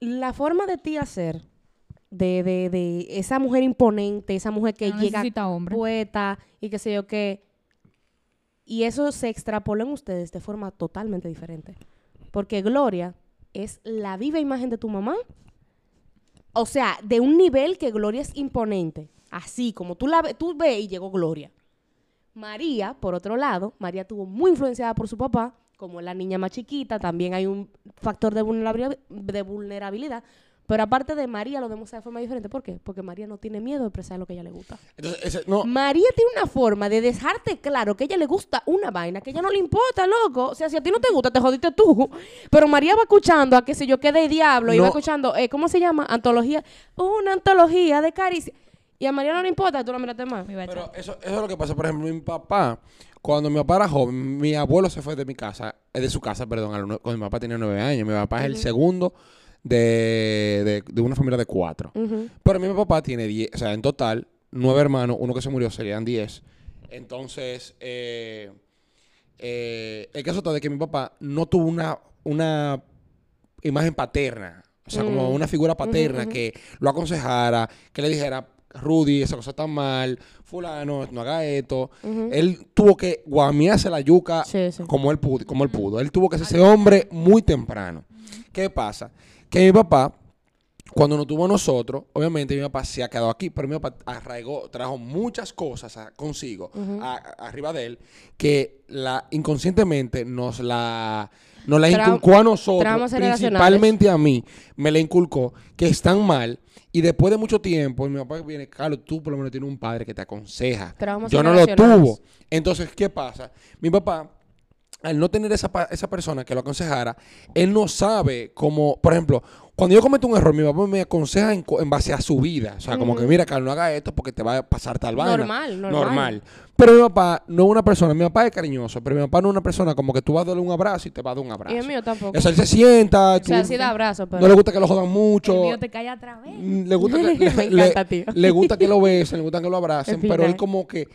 Speaker 1: La forma de tía ser, de, de, de esa mujer imponente, esa mujer que
Speaker 3: no
Speaker 1: llega poeta y qué sé yo qué. Y eso se extrapoló en ustedes de forma totalmente diferente. Porque Gloria es la viva imagen de tu mamá. O sea, de un nivel que Gloria es imponente. Así como tú la ve, tú ves y llegó Gloria. María, por otro lado, María tuvo muy influenciada por su papá, como es la niña más chiquita, también hay un factor de vulnerabilidad, de vulnerabilidad. Pero aparte de María, lo demuestra de forma diferente. ¿Por qué? Porque María no tiene miedo de expresar lo que a ella le gusta.
Speaker 2: Entonces, ese- no,
Speaker 1: María tiene una forma de dejarte claro que a ella le gusta una vaina, que a ella no le importa, loco. O sea, si a ti no te gusta, te jodiste tú. Pero María va escuchando a que si yo quede diablo y va escuchando, eh, ¿cómo se llama? Antología. Una antología de caricia. Y a María no le importa, tú la miraste más.
Speaker 2: Pero eso, eso es lo que pasa. Por ejemplo, mi papá, cuando mi papá era joven, mi abuelo se fue de mi casa, eh, de su casa, perdón, a los nue- cuando mi papá tenía nueve años. Mi papá es el segundo de, de- de una familia de cuatro.
Speaker 1: Ujú.
Speaker 2: Pero mi papá tiene diez, o sea, en total, nueve hermanos, uno que se murió serían diez. Entonces, eh, eh, el caso está de que mi papá no tuvo una, una imagen paterna. O sea, como
Speaker 1: Mm.
Speaker 2: una figura paterna que lo aconsejara, que le dijera, Rudy, esa cosa está mal, fulano, no haga esto. Él tuvo que guamearse la yuca
Speaker 1: Sí, sí.
Speaker 2: como él pudo, como él pudo. Él tuvo que ser ese hombre muy temprano. ¿Qué pasa? Que mi papá, cuando nos tuvo a nosotros, obviamente mi papá se ha quedado aquí, pero mi papá arraigó, trajo muchas cosas a- consigo, a- a- arriba de él, que la inconscientemente nos la, nos la inculcó a nosotros, principalmente a mí, me la inculcó, que están mal. Y después de mucho tiempo, mi papá viene, Carlos, tú por lo menos tienes un padre que te aconseja.
Speaker 1: Traumas
Speaker 2: Yo no lo tuvo. Entonces, ¿qué pasa? Mi papá, al no tener esa, esa persona que lo aconsejara, él no sabe cómo, por ejemplo, cuando yo cometo un error, mi papá me aconseja en, base a su vida. O sea, como que, mira, Carlos, no haga esto porque te va a pasar tal vaina.
Speaker 1: Normal, normal.
Speaker 2: Pero mi papá no es una persona, mi papá es cariñoso, pero mi papá no es una persona como que tú vas a darle un abrazo y te va a dar un abrazo.
Speaker 1: Y el mío tampoco.
Speaker 2: O sea, él se sienta,
Speaker 1: O sea, sí da abrazo, pero...
Speaker 2: no le gusta que lo jodan
Speaker 3: El
Speaker 2: mucho.
Speaker 3: mío te cae otra vez.
Speaker 2: Mm, Le gusta que,
Speaker 1: Me
Speaker 2: le,
Speaker 1: encanta,
Speaker 2: le-
Speaker 1: tío.
Speaker 2: le gusta que lo besen, le gusta que lo abracen, pero él como que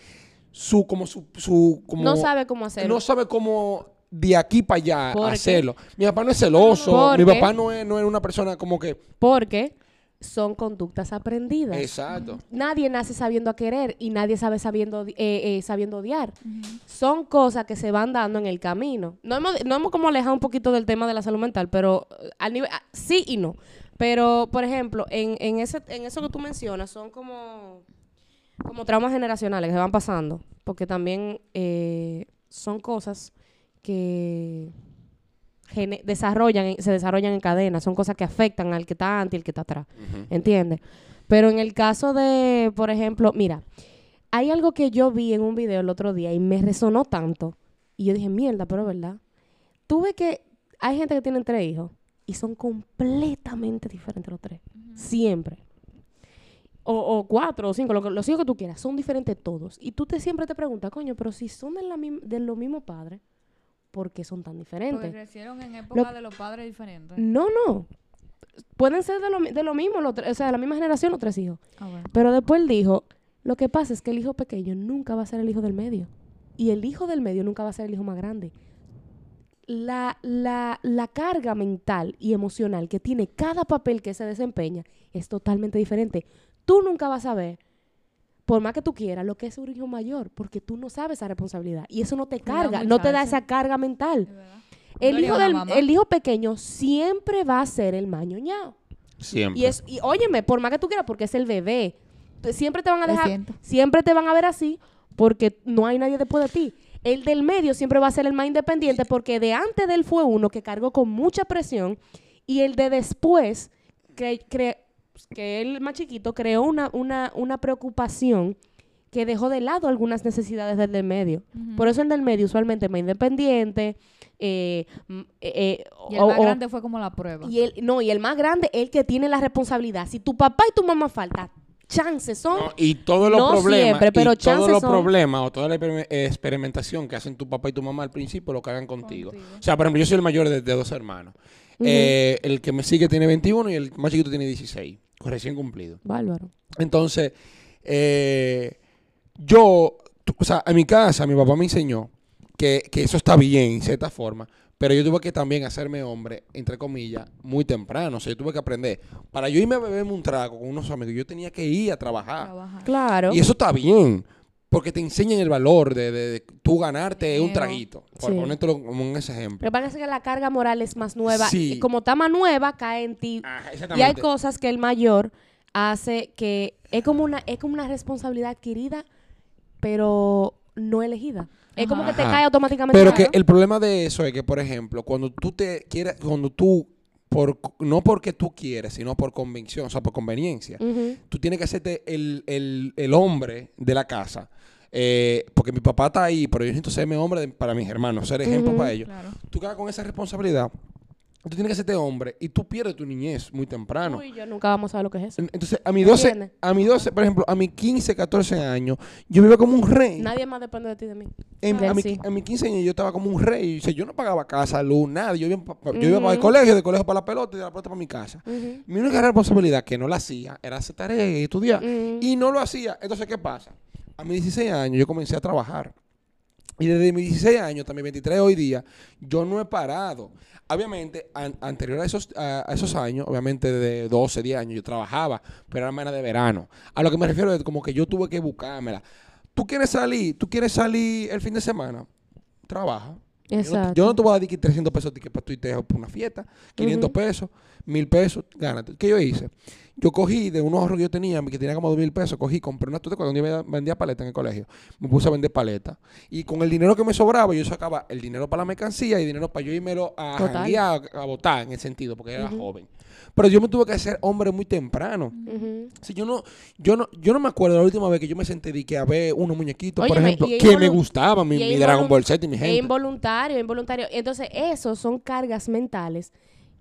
Speaker 2: su, como su, su como
Speaker 1: No sabe cómo hacerlo.
Speaker 2: no sabe cómo de aquí para allá hacerlo. Mi papá no es celoso,
Speaker 1: ¿Por
Speaker 2: mi papá no es, no es una persona como que
Speaker 1: Porque son conductas aprendidas.
Speaker 2: exacto.
Speaker 1: Nadie nace sabiendo a querer y nadie sabe sabiendo, eh, eh, sabiendo odiar. Son cosas que se van dando en el camino. No hemos, no hemos como alejado un poquito del tema de la salud mental, pero eh, al nivel, ah, sí y no. Pero, por ejemplo, en, en, ese, en eso que tú mencionas, son como, como traumas generacionales que se van pasando. Porque también eh, son cosas que desarrollan, se desarrollan en cadena. Son cosas que afectan al que está antes y al que está atrás.
Speaker 2: Ujú.
Speaker 1: ¿Entiendes? Pero en el caso de, por ejemplo, mira, hay algo que yo vi en un video el otro día y me resonó tanto. Y yo dije, mierda, pero es verdad. Tuve que, hay gente que tiene tres hijos y son completamente diferentes los tres. Siempre. O, o cuatro o cinco, lo que- los hijos que tú quieras, son diferentes todos. Y tú te siempre te preguntas, coño, pero si son de, la de los mismos padres, ¿por qué son tan
Speaker 3: Porque
Speaker 1: diferentes?
Speaker 3: crecieron en época de los padres diferentes.
Speaker 1: No, no. Pueden ser de lo, de lo mismo, tres- o sea, de la misma generación los tres hijos.
Speaker 3: Ah, bueno.
Speaker 1: Pero después él dijo, lo que pasa es que el hijo pequeño nunca va a ser el hijo del medio. Y el hijo del medio nunca va a ser el hijo más grande. La, la, la carga mental y emocional que tiene cada papel que se desempeña es totalmente diferente. Tú nunca vas a ver, por más que tú quieras, lo que es un hijo mayor, porque tú no sabes esa responsabilidad. Y eso no te carga, no te da esa carga mental. El
Speaker 3: No
Speaker 1: hijo, del, el hijo pequeño siempre va a ser el mañoñao.
Speaker 2: Siempre.
Speaker 1: Y, es, y óyeme, por más que tú quieras, porque es el bebé. Siempre te van a dejar, siempre te van a ver así, porque no hay nadie después de ti. El del medio siempre va a ser el más independiente, porque de antes de él fue uno que cargó con mucha presión, y el de después, que, cre- que él más chiquito, creó una, una, una preocupación que dejó de lado algunas necesidades del del medio. Por eso el del medio usualmente es más independiente. eh, eh, eh,
Speaker 3: Y el
Speaker 1: o-
Speaker 3: más
Speaker 1: o-
Speaker 3: grande fue como la prueba.
Speaker 1: y el, no, y el más grande es el que tiene la responsabilidad. Si tu papá y tu mamá faltan, chances son.
Speaker 2: No, y todos los
Speaker 1: No
Speaker 2: problemas,
Speaker 1: siempre, pero
Speaker 2: y todos los
Speaker 1: son-
Speaker 2: problemas o toda la exper- experimentación que hacen tu papá y tu mamá al principio lo cargan contigo.
Speaker 3: Contigo.
Speaker 2: O sea, por ejemplo, yo soy el mayor de, de dos hermanos. Eh, el que me sigue tiene 21 y el más chiquito tiene 16, recién cumplido.
Speaker 1: Bárbaro.
Speaker 2: Entonces, eh, yo, o sea, en mi casa mi papá me enseñó que, que eso está bien, en cierta forma, pero yo tuve que también hacerme hombre, entre comillas, muy temprano. O sea, yo tuve que aprender. Para yo irme a beberme un trago con unos amigos, yo tenía que ir a trabajar.
Speaker 3: Trabajar.
Speaker 1: Claro.
Speaker 2: Y eso está bien, porque te enseñan el valor de, de- de tú ganarte un traguito, por
Speaker 1: Sí.
Speaker 2: ponértelo como un ese ejemplo.
Speaker 1: Pasa es que la carga moral es más nueva.
Speaker 2: Sí.
Speaker 1: Y como está más nueva, cae en ti.
Speaker 2: Ajá,
Speaker 1: Y hay cosas que el mayor hace que es como una, es como una responsabilidad adquirida, pero no elegida. Es como que te
Speaker 2: Ajá.
Speaker 1: cae automáticamente.
Speaker 2: Pero que el problema de eso es que, por ejemplo, cuando tú te quieres, cuando tú, por, no porque tú quieres, sino por convicción, o sea, por conveniencia, tú tienes que hacerte el, el- el hombre de la casa. Eh, porque mi papá está ahí, pero yo necesito serme hombre de- para mis hermanos, ser ejemplo para ellos.
Speaker 3: Claro.
Speaker 2: Tú quedas con esa responsabilidad, tú tienes que hacerte hombre y tú pierdes tu niñez muy temprano.
Speaker 1: Tú y yo nunca vamos a saber lo que es eso.
Speaker 2: En- Entonces, a mis 12,
Speaker 1: ¿Entiendes?
Speaker 2: a mis 12, por ejemplo, a mis 15, 14 años, yo vivía como un rey.
Speaker 1: Nadie más depende de ti y de mí.
Speaker 2: En- a, mi,
Speaker 1: sí.
Speaker 2: a mis 15 años yo estaba como un rey. O sea, yo no pagaba casa, luz, nada. Yo iba, yo iba para el colegio, del colegio para la pelota y de la pelota para mi casa.
Speaker 1: Ujú.
Speaker 2: Mi única responsabilidad que no la hacía era hacer tarea y estudiar. Y no lo hacía. Entonces, ¿qué pasa? A mis 16 años yo comencé a trabajar. Y desde mis 16 años hasta mis 23 hoy día, yo no he parado. Obviamente, an- anterior a esos, a, a esos años, obviamente de 12, 10 años, yo trabajaba, pero era menos de verano. A lo que me refiero es como que yo tuve que buscármela. ¿Tú quieres salir? ¿Tú quieres salir el fin de semana? Trabaja. Yo no,
Speaker 1: Exacto.
Speaker 2: yo no te voy a dar que 300 pesos para tu tejo por una fiesta, 500
Speaker 1: Ujú.
Speaker 2: pesos, 1000 pesos, gánate. ¿Qué yo hice? Yo cogí de unos ahorros que yo tenía, que tenía como 2000 pesos, cogí, compré una tuta cuando yo vendía- paletas en el colegio. Me puse a vender paletas. Y con el dinero que me sobraba, yo sacaba el dinero para la mercancía y dinero para yo irmelo a
Speaker 1: Total.
Speaker 2: janguear, a votar en el sentido, porque era joven. Pero yo me tuve que hacer hombre muy temprano. Si yo no, yo no, yo no me acuerdo la última vez que yo me senté de que a ver unos muñequitos, por ejemplo, que me gustaban, mi, mi Dragon Ball Z y mi
Speaker 1: Es
Speaker 2: gente.
Speaker 1: involuntario, involuntario. Entonces, esos son cargas mentales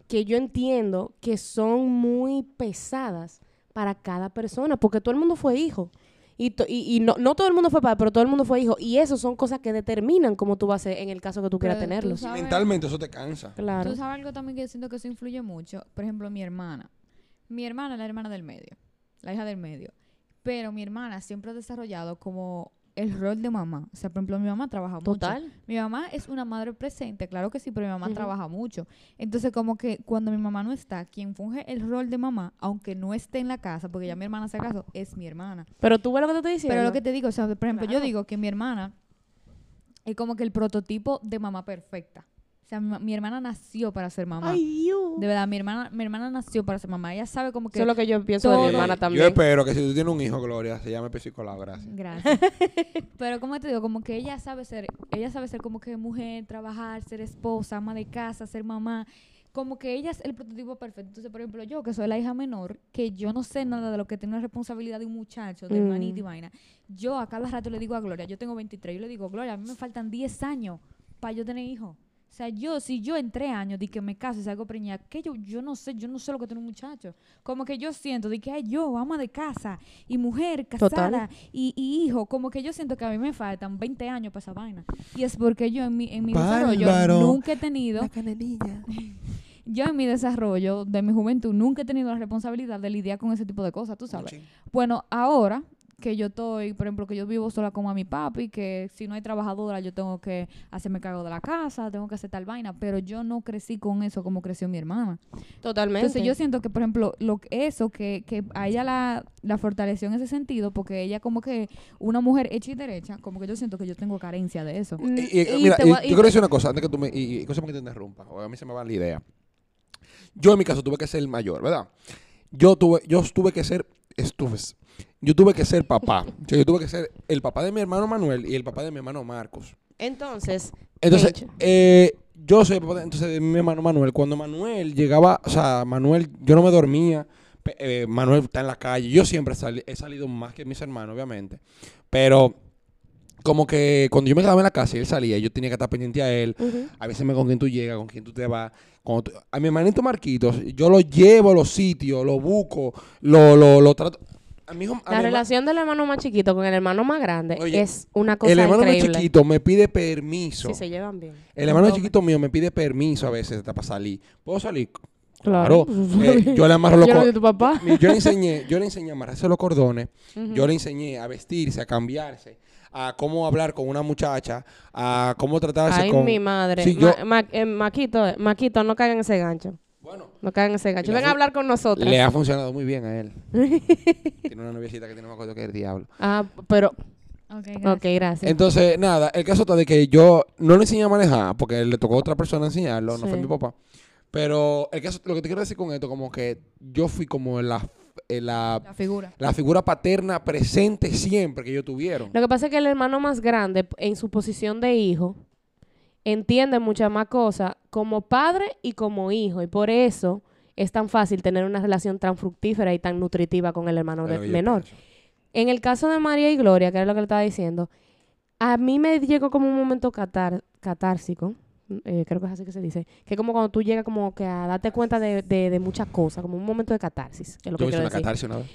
Speaker 1: que yo entiendo que son muy pesadas para cada persona, porque todo el mundo fue hijo. Y, to- y, y no, no todo el mundo fue padre, pero todo el mundo fue hijo. Y eso son cosas que determinan cómo tú vas a ser en el caso que tú quieras
Speaker 3: Pero tú
Speaker 1: tenerlos.
Speaker 3: sabes-
Speaker 2: Mentalmente eso te cansa.
Speaker 1: Claro.
Speaker 3: Tú sabes algo también que yo siento que eso influye mucho. Por ejemplo, mi hermana. Mi hermana es la hermana del medio. La hija del medio. Pero mi hermana siempre ha desarrollado como el rol de mamá. O sea, por ejemplo, mi mamá trabaja mucho.
Speaker 1: Total.
Speaker 3: Mi mamá es una madre presente, claro que sí, pero mi mamá trabaja mucho. Entonces, como que cuando mi mamá no está, quien funge el rol de mamá, aunque no esté en la casa, porque ya mi hermana se casó, es mi hermana.
Speaker 1: Pero tú ves lo que te estoy diciendo.
Speaker 3: Pero lo que te digo, o sea, por ejemplo, yo digo que mi hermana es como que el prototipo de mamá perfecta. O sea, mi, ma- mi hermana nació para ser mamá.
Speaker 1: Ay, Dios.
Speaker 3: De verdad, mi hermana, mi hermana nació para ser mamá. Ella sabe como que...
Speaker 1: Eso es lo que yo pienso de mi hermana
Speaker 2: Yo
Speaker 1: también.
Speaker 2: espero que si tú tienes un hijo, Gloria, se llame Pesicolao, gracias.
Speaker 3: Gracias. Pero como te digo, como que ella sabe ser, ella sabe ser como que mujer, trabajar, ser esposa, ama de casa, ser mamá. como que ella es el prototipo perfecto. Entonces, por ejemplo, yo que soy la hija menor, que yo no sé nada de lo que tiene una responsabilidad de un muchacho, de
Speaker 1: Mm.
Speaker 3: hermanito y vaina. Yo a cada rato le digo a Gloria, yo tengo 23, yo le digo, Gloria, a mí me faltan 10 años para yo tener hijos. O sea, yo, si yo en tres años de que me caso y salgo preñada, que yo, yo no sé, yo no sé lo que tiene un muchacho. Como que yo siento de que ay, yo, ama de casa y mujer casada y, y hijo, como que yo siento que a mí me faltan 20 años para esa vaina. Y es porque yo en mi, en mi desarrollo nunca he tenido yo en mi desarrollo de mi juventud nunca he tenido la responsabilidad de lidiar con ese tipo de cosas, tú sabes. Bueno, ahora que yo estoy, por ejemplo, que yo vivo sola con mi papi, que si no hay trabajadora yo tengo que hacerme cargo de la casa, tengo que hacer tal vaina, pero yo no crecí con eso como creció mi hermana.
Speaker 1: Totalmente.
Speaker 3: Entonces yo siento que, por ejemplo, lo que- eso, que, que a ella la, la fortaleció en ese sentido, porque ella como que una mujer hecha y derecha, como que yo siento que yo tengo carencia de eso.
Speaker 2: Y, y-
Speaker 1: y
Speaker 2: mira, y
Speaker 1: a-
Speaker 2: yo quiero decir una cosa, antes que tú me, y, y cosa que te interrumpa, o a mí se me va la idea. Yo en mi caso tuve que ser el mayor, ¿verdad? Yo tuve, yo tuve que ser, estuve, yo tuve que ser papá. O sea, yo tuve que ser el papá de mi hermano Manuel y el papá de mi hermano Marcos.
Speaker 1: Entonces,
Speaker 2: Entonces, eh, yo soy el papá de, entonces, de mi hermano Manuel. Cuando Manuel llegaba, o sea, Manuel, yo no me dormía. eh, Manuel está en la calle. Yo siempre he salido más que mis hermanos, obviamente. Pero como que cuando yo me quedaba en la casa y él salía, yo tenía que estar pendiente a él. A veces me con quién tú llegas, con quién tú te vas. Cuando tú- a mi hermanito Marquitos, yo lo llevo a los sitios, lo busco, lo, lo, lo trato. A mi hijo, a mi
Speaker 1: la relación del hermano más chiquito con el hermano más grande
Speaker 2: Oye,
Speaker 1: es una cosa
Speaker 2: el hermano más chiquito me pide permiso.
Speaker 1: Si se llevan bien.
Speaker 2: El hermano
Speaker 1: Toca.
Speaker 2: chiquito mío me pide permiso a veces hasta para salir. ¿Puedo salir?
Speaker 1: Claro.
Speaker 2: Eh, yo le amarro los cordones. Yo le enseñé, yo le enseñé a amarrarse los cordones. Yo le enseñé a vestirse, a cambiarse, a cómo hablar con una muchacha, a cómo tratarse
Speaker 1: Ay,
Speaker 2: con.
Speaker 1: mi madre.
Speaker 2: Sí,
Speaker 1: Ma-
Speaker 2: yo-
Speaker 1: Ma- eh, Maquito, Maquito, no caigan en ese gancho.
Speaker 2: Bueno,
Speaker 1: No caigan en ese gancho. Ven a hablar con nosotros.
Speaker 2: le ha funcionado muy bien a él. tiene una noviecita que tiene, acuerdo qué es el diablo.
Speaker 1: Ah, pero,
Speaker 3: Ok,
Speaker 1: ok, gracias.
Speaker 2: Entonces, nada, el caso está de que yo no le enseñé a manejar porque le tocó a otra persona enseñarlo, no fue mi papá. Pero el caso, lo que te quiero decir con esto, como que yo fui como la, eh, la,
Speaker 3: La figura.
Speaker 2: la figura paterna presente siempre que ellos tuvieron.
Speaker 1: Lo que pasa es que el hermano más grande, en su posición de hijo, entiende muchas más cosas como padre y como hijo. Y por eso es tan fácil tener una relación tan fructífera y tan nutritiva con el hermano de- menor. En el caso de María y Gloria, que era lo que le estaba diciendo, a mí me llegó como un momento catar, catársico, eh, creo que es así que se dice, que es como cuando tú llegas como que a darte cuenta de, de- de muchas cosas, como un momento de catarsis, es lo que
Speaker 2: una
Speaker 1: decir.
Speaker 2: catarsis una vez.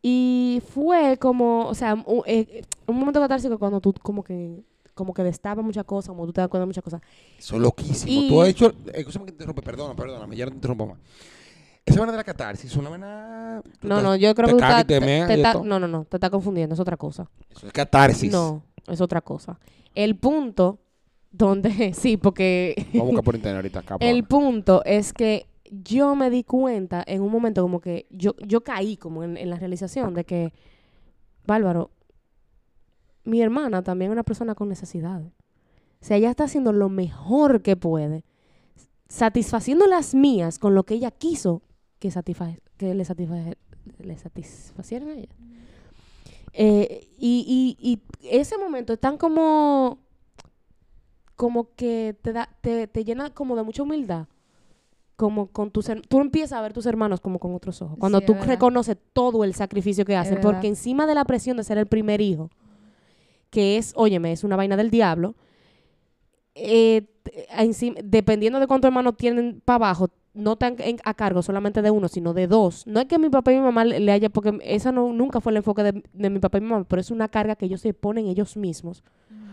Speaker 1: Y fue como, o sea, un, eh, un momento catársico cuando tú como que como que destapas muchas cosas, como tú te das cuenta de muchas cosas.
Speaker 2: Eso es loquísimo.
Speaker 1: Y-
Speaker 2: Tú has hecho. Escúchame que te interrumpe, perdona, perdóname, ya no te interrumpo más. Esa vaina de la catarsis una tú
Speaker 1: No, no, yo creo
Speaker 2: te
Speaker 1: que
Speaker 2: te
Speaker 1: está- no, no, no, te está confundiendo, es otra cosa.
Speaker 2: Eso es catarsis.
Speaker 1: No, es otra cosa. El punto donde, sí, porque
Speaker 2: Vamos a buscar por internet ahorita acá.
Speaker 1: el punto es que yo me di cuenta en un momento como que yo, yo caí como en, en la realización de que, Bárbaro, mi hermana también es una persona con necesidades. O sea, ella está haciendo lo mejor que puede, satisfaciendo las mías con lo que ella quiso que, que le, satisfa le satisfacieran a ella. Eh, y, y, y ese momento es tan como, como que te, da, te, te llena como de mucha humildad. Como con tus tú empiezas a ver tus hermanos como con otros ojos. Cuando
Speaker 3: Sí,
Speaker 1: tú reconoces todo el sacrificio que hacen, porque encima de la presión de ser el primer hijo, que es, óyeme, es una vaina del diablo, eh, encima- dependiendo de cuántos hermanos tienen para abajo, no están en- a cargo solamente de uno, sino de dos. No es que mi papá y mi mamá le, haya, porque esa no, nunca fue el enfoque de, de mi papá y mi mamá, pero es una carga que ellos se ponen ellos mismos.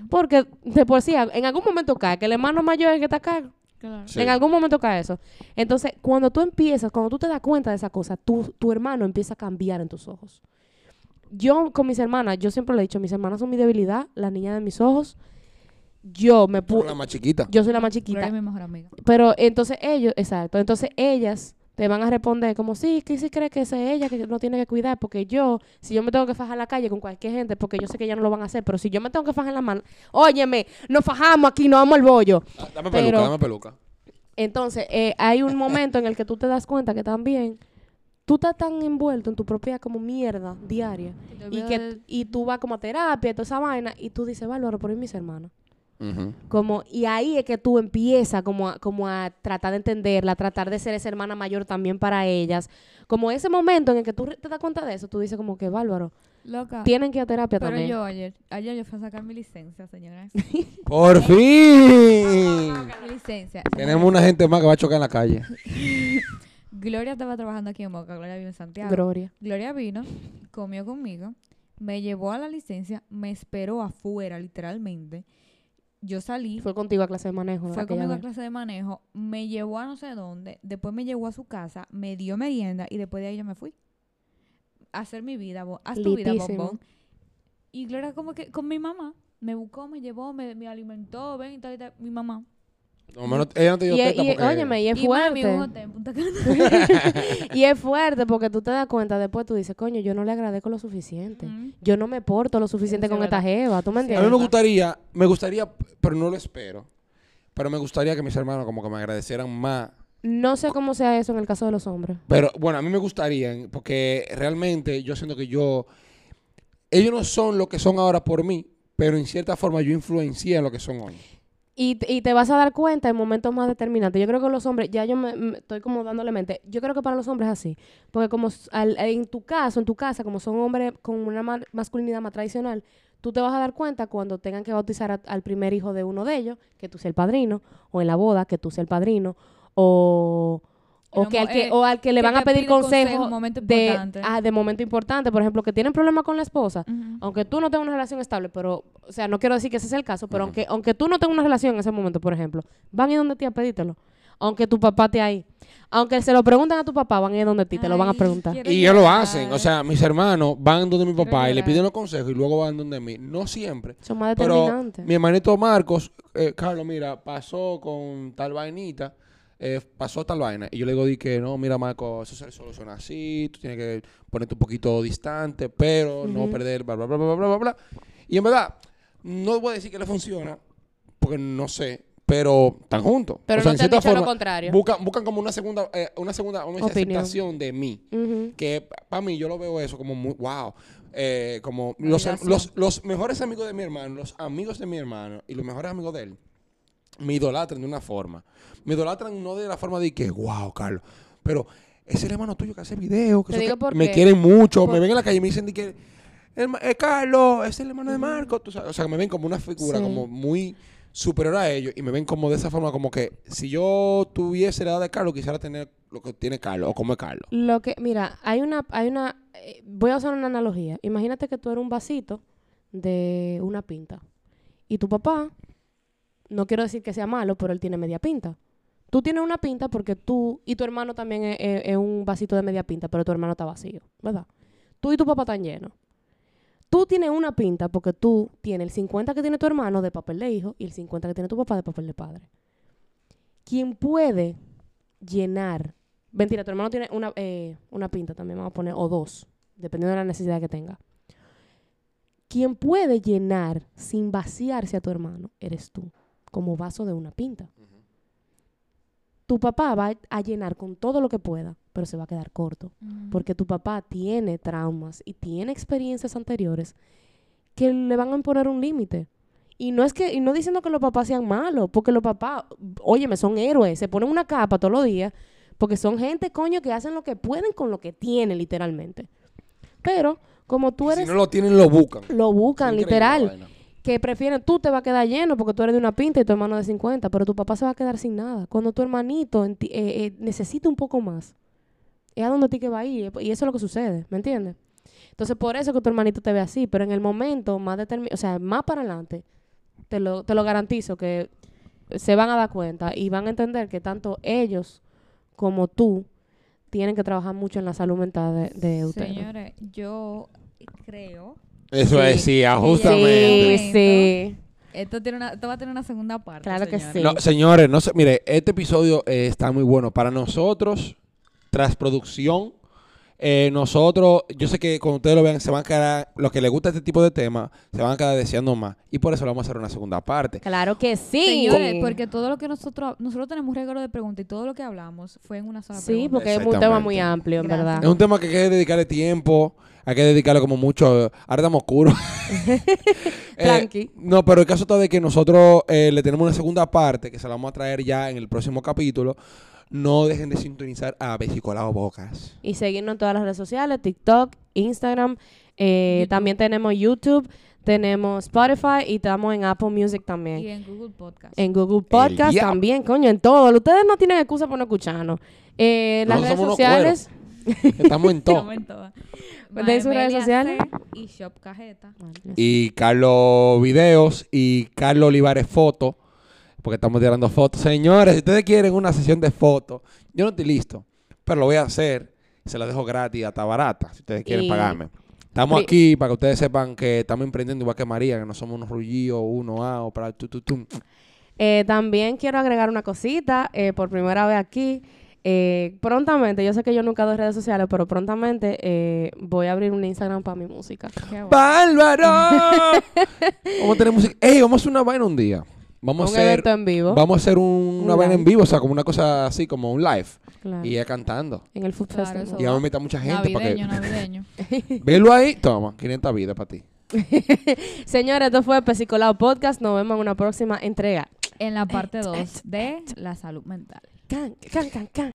Speaker 1: Porque de por sí, en algún momento cae, que el hermano mayor es el que está a cargo.
Speaker 3: Claro.
Speaker 2: Sí.
Speaker 1: En algún momento cae eso. Entonces, cuando tú empiezas, cuando tú te das cuenta de esa cosa, tu, tu hermano empieza a cambiar en tus ojos. Yo con mis hermanas, yo siempre le he dicho, mis hermanas son mi debilidad, la niña de mis ojos. Yo me
Speaker 2: Tú eres
Speaker 1: pu
Speaker 2: la más chiquita.
Speaker 1: yo soy la más
Speaker 3: Gloria
Speaker 1: chiquita.
Speaker 3: es mi mejor amiga.
Speaker 1: Pero entonces ellos, exacto, entonces ellas te van a responder como, sí, que sí cree que es ella que no tiene que cuidar, porque yo, si yo me tengo que fajar en la calle con cualquier gente, porque yo sé que ya no lo van a hacer, pero si yo me tengo que fajar en la mano, óyeme, nos fajamos aquí, nos vamos al bollo.
Speaker 2: Ah, Dame
Speaker 1: Pero-
Speaker 2: peluca, dame peluca.
Speaker 1: Entonces, eh, hay un momento en el que tú te das cuenta que también tú estás tan envuelto en tu propia como mierda diaria y que y tú vas como a terapia y toda esa vaina y tú dices, Bárbaro, por ahí mis hermanos. Como, y ahí es que tú empiezas como a, como a tratar de entenderla, tratar de ser esa hermana mayor también para ellas. Como ese momento en el que tú te das cuenta de eso, tú dices como que bárbaro,
Speaker 3: Loca.
Speaker 1: tienen que ir a terapia
Speaker 3: Pero
Speaker 1: también.
Speaker 3: yo ayer, ayer yo fui a sacar mi licencia, señoras.
Speaker 2: ¡Por fin!
Speaker 3: mi licencia.
Speaker 2: Tenemos una gente más que va a chocar en la calle.
Speaker 3: Gloria estaba trabajando aquí en Moca, Gloria vive en Santiago.
Speaker 1: Gloria.
Speaker 3: Gloria vino, comió conmigo, me llevó a la licencia, me esperó afuera, literalmente. Yo salí,
Speaker 1: Fue contigo a clase de manejo.
Speaker 3: fue conmigo a clase de manejo, me llevó a no sé dónde, después me llevó a su casa, me dio merienda y después de ahí yo me fui. A hacer mi vida, bo- haz tu vida, bombón. Y Gloria como que con mi mamá, me buscó, me llevó, me, me alimentó, ven y tal y tal. Mi mamá.
Speaker 2: No, menos, ella no te dio
Speaker 1: Y,
Speaker 2: teta
Speaker 1: y-
Speaker 2: porque...
Speaker 1: óyeme, y es
Speaker 3: y mami, un
Speaker 1: fuerte. y es fuerte porque tú te das cuenta, después tú dices, coño, yo no le agradezco lo suficiente. Yo no me porto lo suficiente con esta jeva, ¿tú me
Speaker 2: A mí
Speaker 1: entiendes?
Speaker 2: me gustaría, me gustaría, pero no lo espero. Pero me gustaría que mis hermanos como que me agradecieran más.
Speaker 1: No sé cómo sea eso en el caso de los hombres.
Speaker 2: Pero bueno, a mí me gustaría, porque realmente yo siento que yo, ellos no son lo que son ahora por mí, pero en cierta forma yo influencié en lo que son hoy.
Speaker 1: Y, y te vas a dar cuenta en momentos más determinantes. Yo creo que los hombres, ya yo me, me- estoy como dándole mente, yo creo que para los hombres es así. Porque como al- en tu caso, en tu casa, como son hombres con una ma- masculinidad más tradicional, tú te vas a dar cuenta cuando tengan que bautizar al primer hijo de uno de ellos, que tú seas el padrino, o en la boda, que tú seas el padrino, o, o, que al que,
Speaker 3: eh,
Speaker 1: o al que le
Speaker 3: que
Speaker 1: van a
Speaker 3: te
Speaker 1: pedir
Speaker 3: consejo
Speaker 1: consejo de,
Speaker 3: importante.
Speaker 1: ah, de momento importante. Por ejemplo, que tienen problemas con la esposa, aunque tú no tengas una relación estable, pero, o sea, no quiero decir que ese es el caso, pero aunque, aunque tú no tengas una relación en ese momento, por ejemplo, van a ir donde ti a pedírtelo. Aunque tu papá esté ahí. Aunque se lo preguntan a tu papá, van a ir donde ti, te lo van a preguntar.
Speaker 2: Y ellos lo hacen. O sea, mis hermanos van donde mi
Speaker 3: Quiero
Speaker 2: papá y le piden los consejos y luego van donde mí. No siempre.
Speaker 1: Son más
Speaker 2: Pero
Speaker 1: determinantes.
Speaker 2: mi hermanito Marcos, eh, Carlos, mira, pasó con tal vainita, eh, pasó tal vaina. Y yo le digo, di que no, mira, Marcos, eso se soluciona así, tú tienes que ponerte un poquito distante, pero no perder, bla, bla, bla, bla, bla, bla, bla. Y en verdad, no voy a decir que le funciona, porque no sé, pero están juntos.
Speaker 1: Pero
Speaker 2: O sea,
Speaker 1: no
Speaker 2: en
Speaker 1: te han dicho lo contrario.
Speaker 2: Buscan, buscan como una segunda, eh, una segunda vamos a decir,
Speaker 1: Opinión.
Speaker 2: aceptación de mí que para mí yo lo veo eso como muy wow Eh, como los, los, los mejores amigos de mi hermano los amigos de mi hermano y los mejores amigos de él me idolatran de una forma me idolatran no de la forma de que wow Carlos pero es el hermano tuyo que hace videos que me quieren mucho
Speaker 1: Por-
Speaker 2: me ven en la calle y me dicen de que "Herma- eh, Carlos es el hermano de Marco tú sabes, o sea que me ven como una figura
Speaker 1: Sí.
Speaker 2: como muy superior a ellos y me ven como de esa forma como que si yo tuviese la edad de Carlos quisiera tener lo que tiene Carlos o como es Carlos
Speaker 1: Lo que, mira, hay una, hay una, eh, voy a usar una analogía. Imagínate que tú eres un vasito de una pinta. Y tu papá, no quiero decir que sea malo, pero él tiene media pinta. Tú tienes una pinta porque tú, y tu hermano también es, un vasito de media pinta, pero tu hermano está vacío, ¿verdad? Tú y tu papá están llenos. Tú tienes una pinta porque tú tienes el 50 que tiene tu hermano de papel de hijo y el 50 que tiene tu papá de papel de padre. ¿Quién puede llenar? Mentira, tu hermano tiene una, eh, una pinta también, vamos a poner, o dos, dependiendo de la necesidad que tenga. Quien puede llenar sin vaciarse a tu hermano eres tú, como vaso de una pinta. Tu papá va a llenar con todo lo que pueda, pero se va a quedar corto,
Speaker 3: Ujú.
Speaker 1: porque tu papá tiene traumas y tiene experiencias anteriores que le van a imponer un límite. Y no es que, y no diciendo que los papás sean malos, porque los papás, óyeme, son héroes, se ponen una capa todos los días, porque son gente, coño, que hacen lo que pueden con lo que tienen, literalmente. Pero, como tú
Speaker 2: Y
Speaker 1: eres,
Speaker 2: si no lo tienen lo buscan
Speaker 1: lo buscan, literal
Speaker 2: vaina.
Speaker 1: Que prefieren, tú te vas a quedar lleno porque tú eres de una pinta y tu hermano de 50, pero tu papá se va a quedar sin nada. Cuando tu hermanito eh, eh, necesita un poco más, es a donde ti que va a ir. Y eso es lo que sucede, ¿me entiendes? Entonces, por eso que tu hermanito te ve así, pero en el momento más determinado, o sea, más para adelante, te lo, te lo garantizo que se van a dar cuenta y van a entender que tanto ellos como tú tienen que trabajar mucho en la salud mental de, de ustedes.
Speaker 3: Señores, yo creo.
Speaker 2: Eso
Speaker 1: Sí.
Speaker 2: decía,
Speaker 3: Sí,
Speaker 2: justamente.
Speaker 1: Sí, sí.
Speaker 3: Esto, tiene una, esto va a tener una segunda parte.
Speaker 1: Claro que sí.
Speaker 2: No, señores, no sé, mire, este episodio eh, está muy bueno para nosotros, tras producción. Eh, nosotros, yo sé que cuando ustedes lo vean, se van a quedar, los que les gusta este tipo de temas, se van a quedar deseando más. Y por eso le vamos a hacer una segunda parte.
Speaker 1: Claro que sí.
Speaker 3: Señores, porque todo lo que nosotros, nosotros tenemos un regalo de preguntas y todo lo que hablamos fue en una sola
Speaker 1: Sí,
Speaker 3: pregunta.
Speaker 1: porque es un tema muy amplio, en verdad.
Speaker 2: Es un tema que hay que dedicarle tiempo, hay que dedicarle como mucho. Ahora estamos oscuros. Eh,
Speaker 1: Tranqui.
Speaker 2: no, pero el caso está de que nosotros eh, le tenemos una segunda parte que se la vamos a traer ya en el próximo capítulo. No dejen de sintonizar a Besicolado Bocas.
Speaker 1: Y seguirnos en todas las redes sociales, TikTok, Instagram. eh. También tenemos YouTube, tenemos Spotify y estamos en Apple Music también.
Speaker 3: Y en Google Podcast.
Speaker 1: En Google Podcast también, coño, en todo. Ustedes no tienen excusa por no escucharnos. Eh, las redes sociales.
Speaker 2: Estamos en todo.
Speaker 3: Momento.
Speaker 1: ¿De sus redes sociales?
Speaker 3: Y Shop Cajeta.
Speaker 2: Y Carlos Videos y Carlos Olivares Foto. Porque estamos tirando fotos. Señores, si ustedes quieren una sesión de fotos, yo no estoy listo. Pero lo voy a hacer. Se la dejo gratis, hasta barata, si ustedes quieren
Speaker 1: Y-
Speaker 2: pagarme. Estamos aquí para que ustedes sepan que estamos emprendiendo igual que María, que no somos unos rullillos, uno A o para tu, tu, tu.
Speaker 1: Eh, también quiero agregar una cosita, eh, por primera vez aquí. Eh, prontamente, yo sé que yo nunca doy redes sociales, pero prontamente eh, voy a abrir un Instagram para mi música.
Speaker 2: ¡Bárbaro! vamos a tener música. ¡Ey! Vamos a hacer una vaina un día. Vamos
Speaker 1: un
Speaker 2: a hacer.
Speaker 1: evento en vivo.
Speaker 2: Vamos a hacer un- una
Speaker 1: Un
Speaker 2: vaina en vivo, o sea, como una cosa así, como un live.
Speaker 1: Claro,
Speaker 2: Y ella cantando.
Speaker 1: en el Food
Speaker 3: Claro,
Speaker 1: Festival.
Speaker 2: Y vamos a invitar a mucha gente para
Speaker 3: Navideño,
Speaker 2: que.
Speaker 3: navideño.
Speaker 2: Velo ahí, toma, 500 vidas para ti.
Speaker 1: Señores, esto fue Pesicolado Podcast. Nos vemos en una próxima entrega.
Speaker 3: En la parte 2 de la salud mental.
Speaker 1: Can, can, can, can.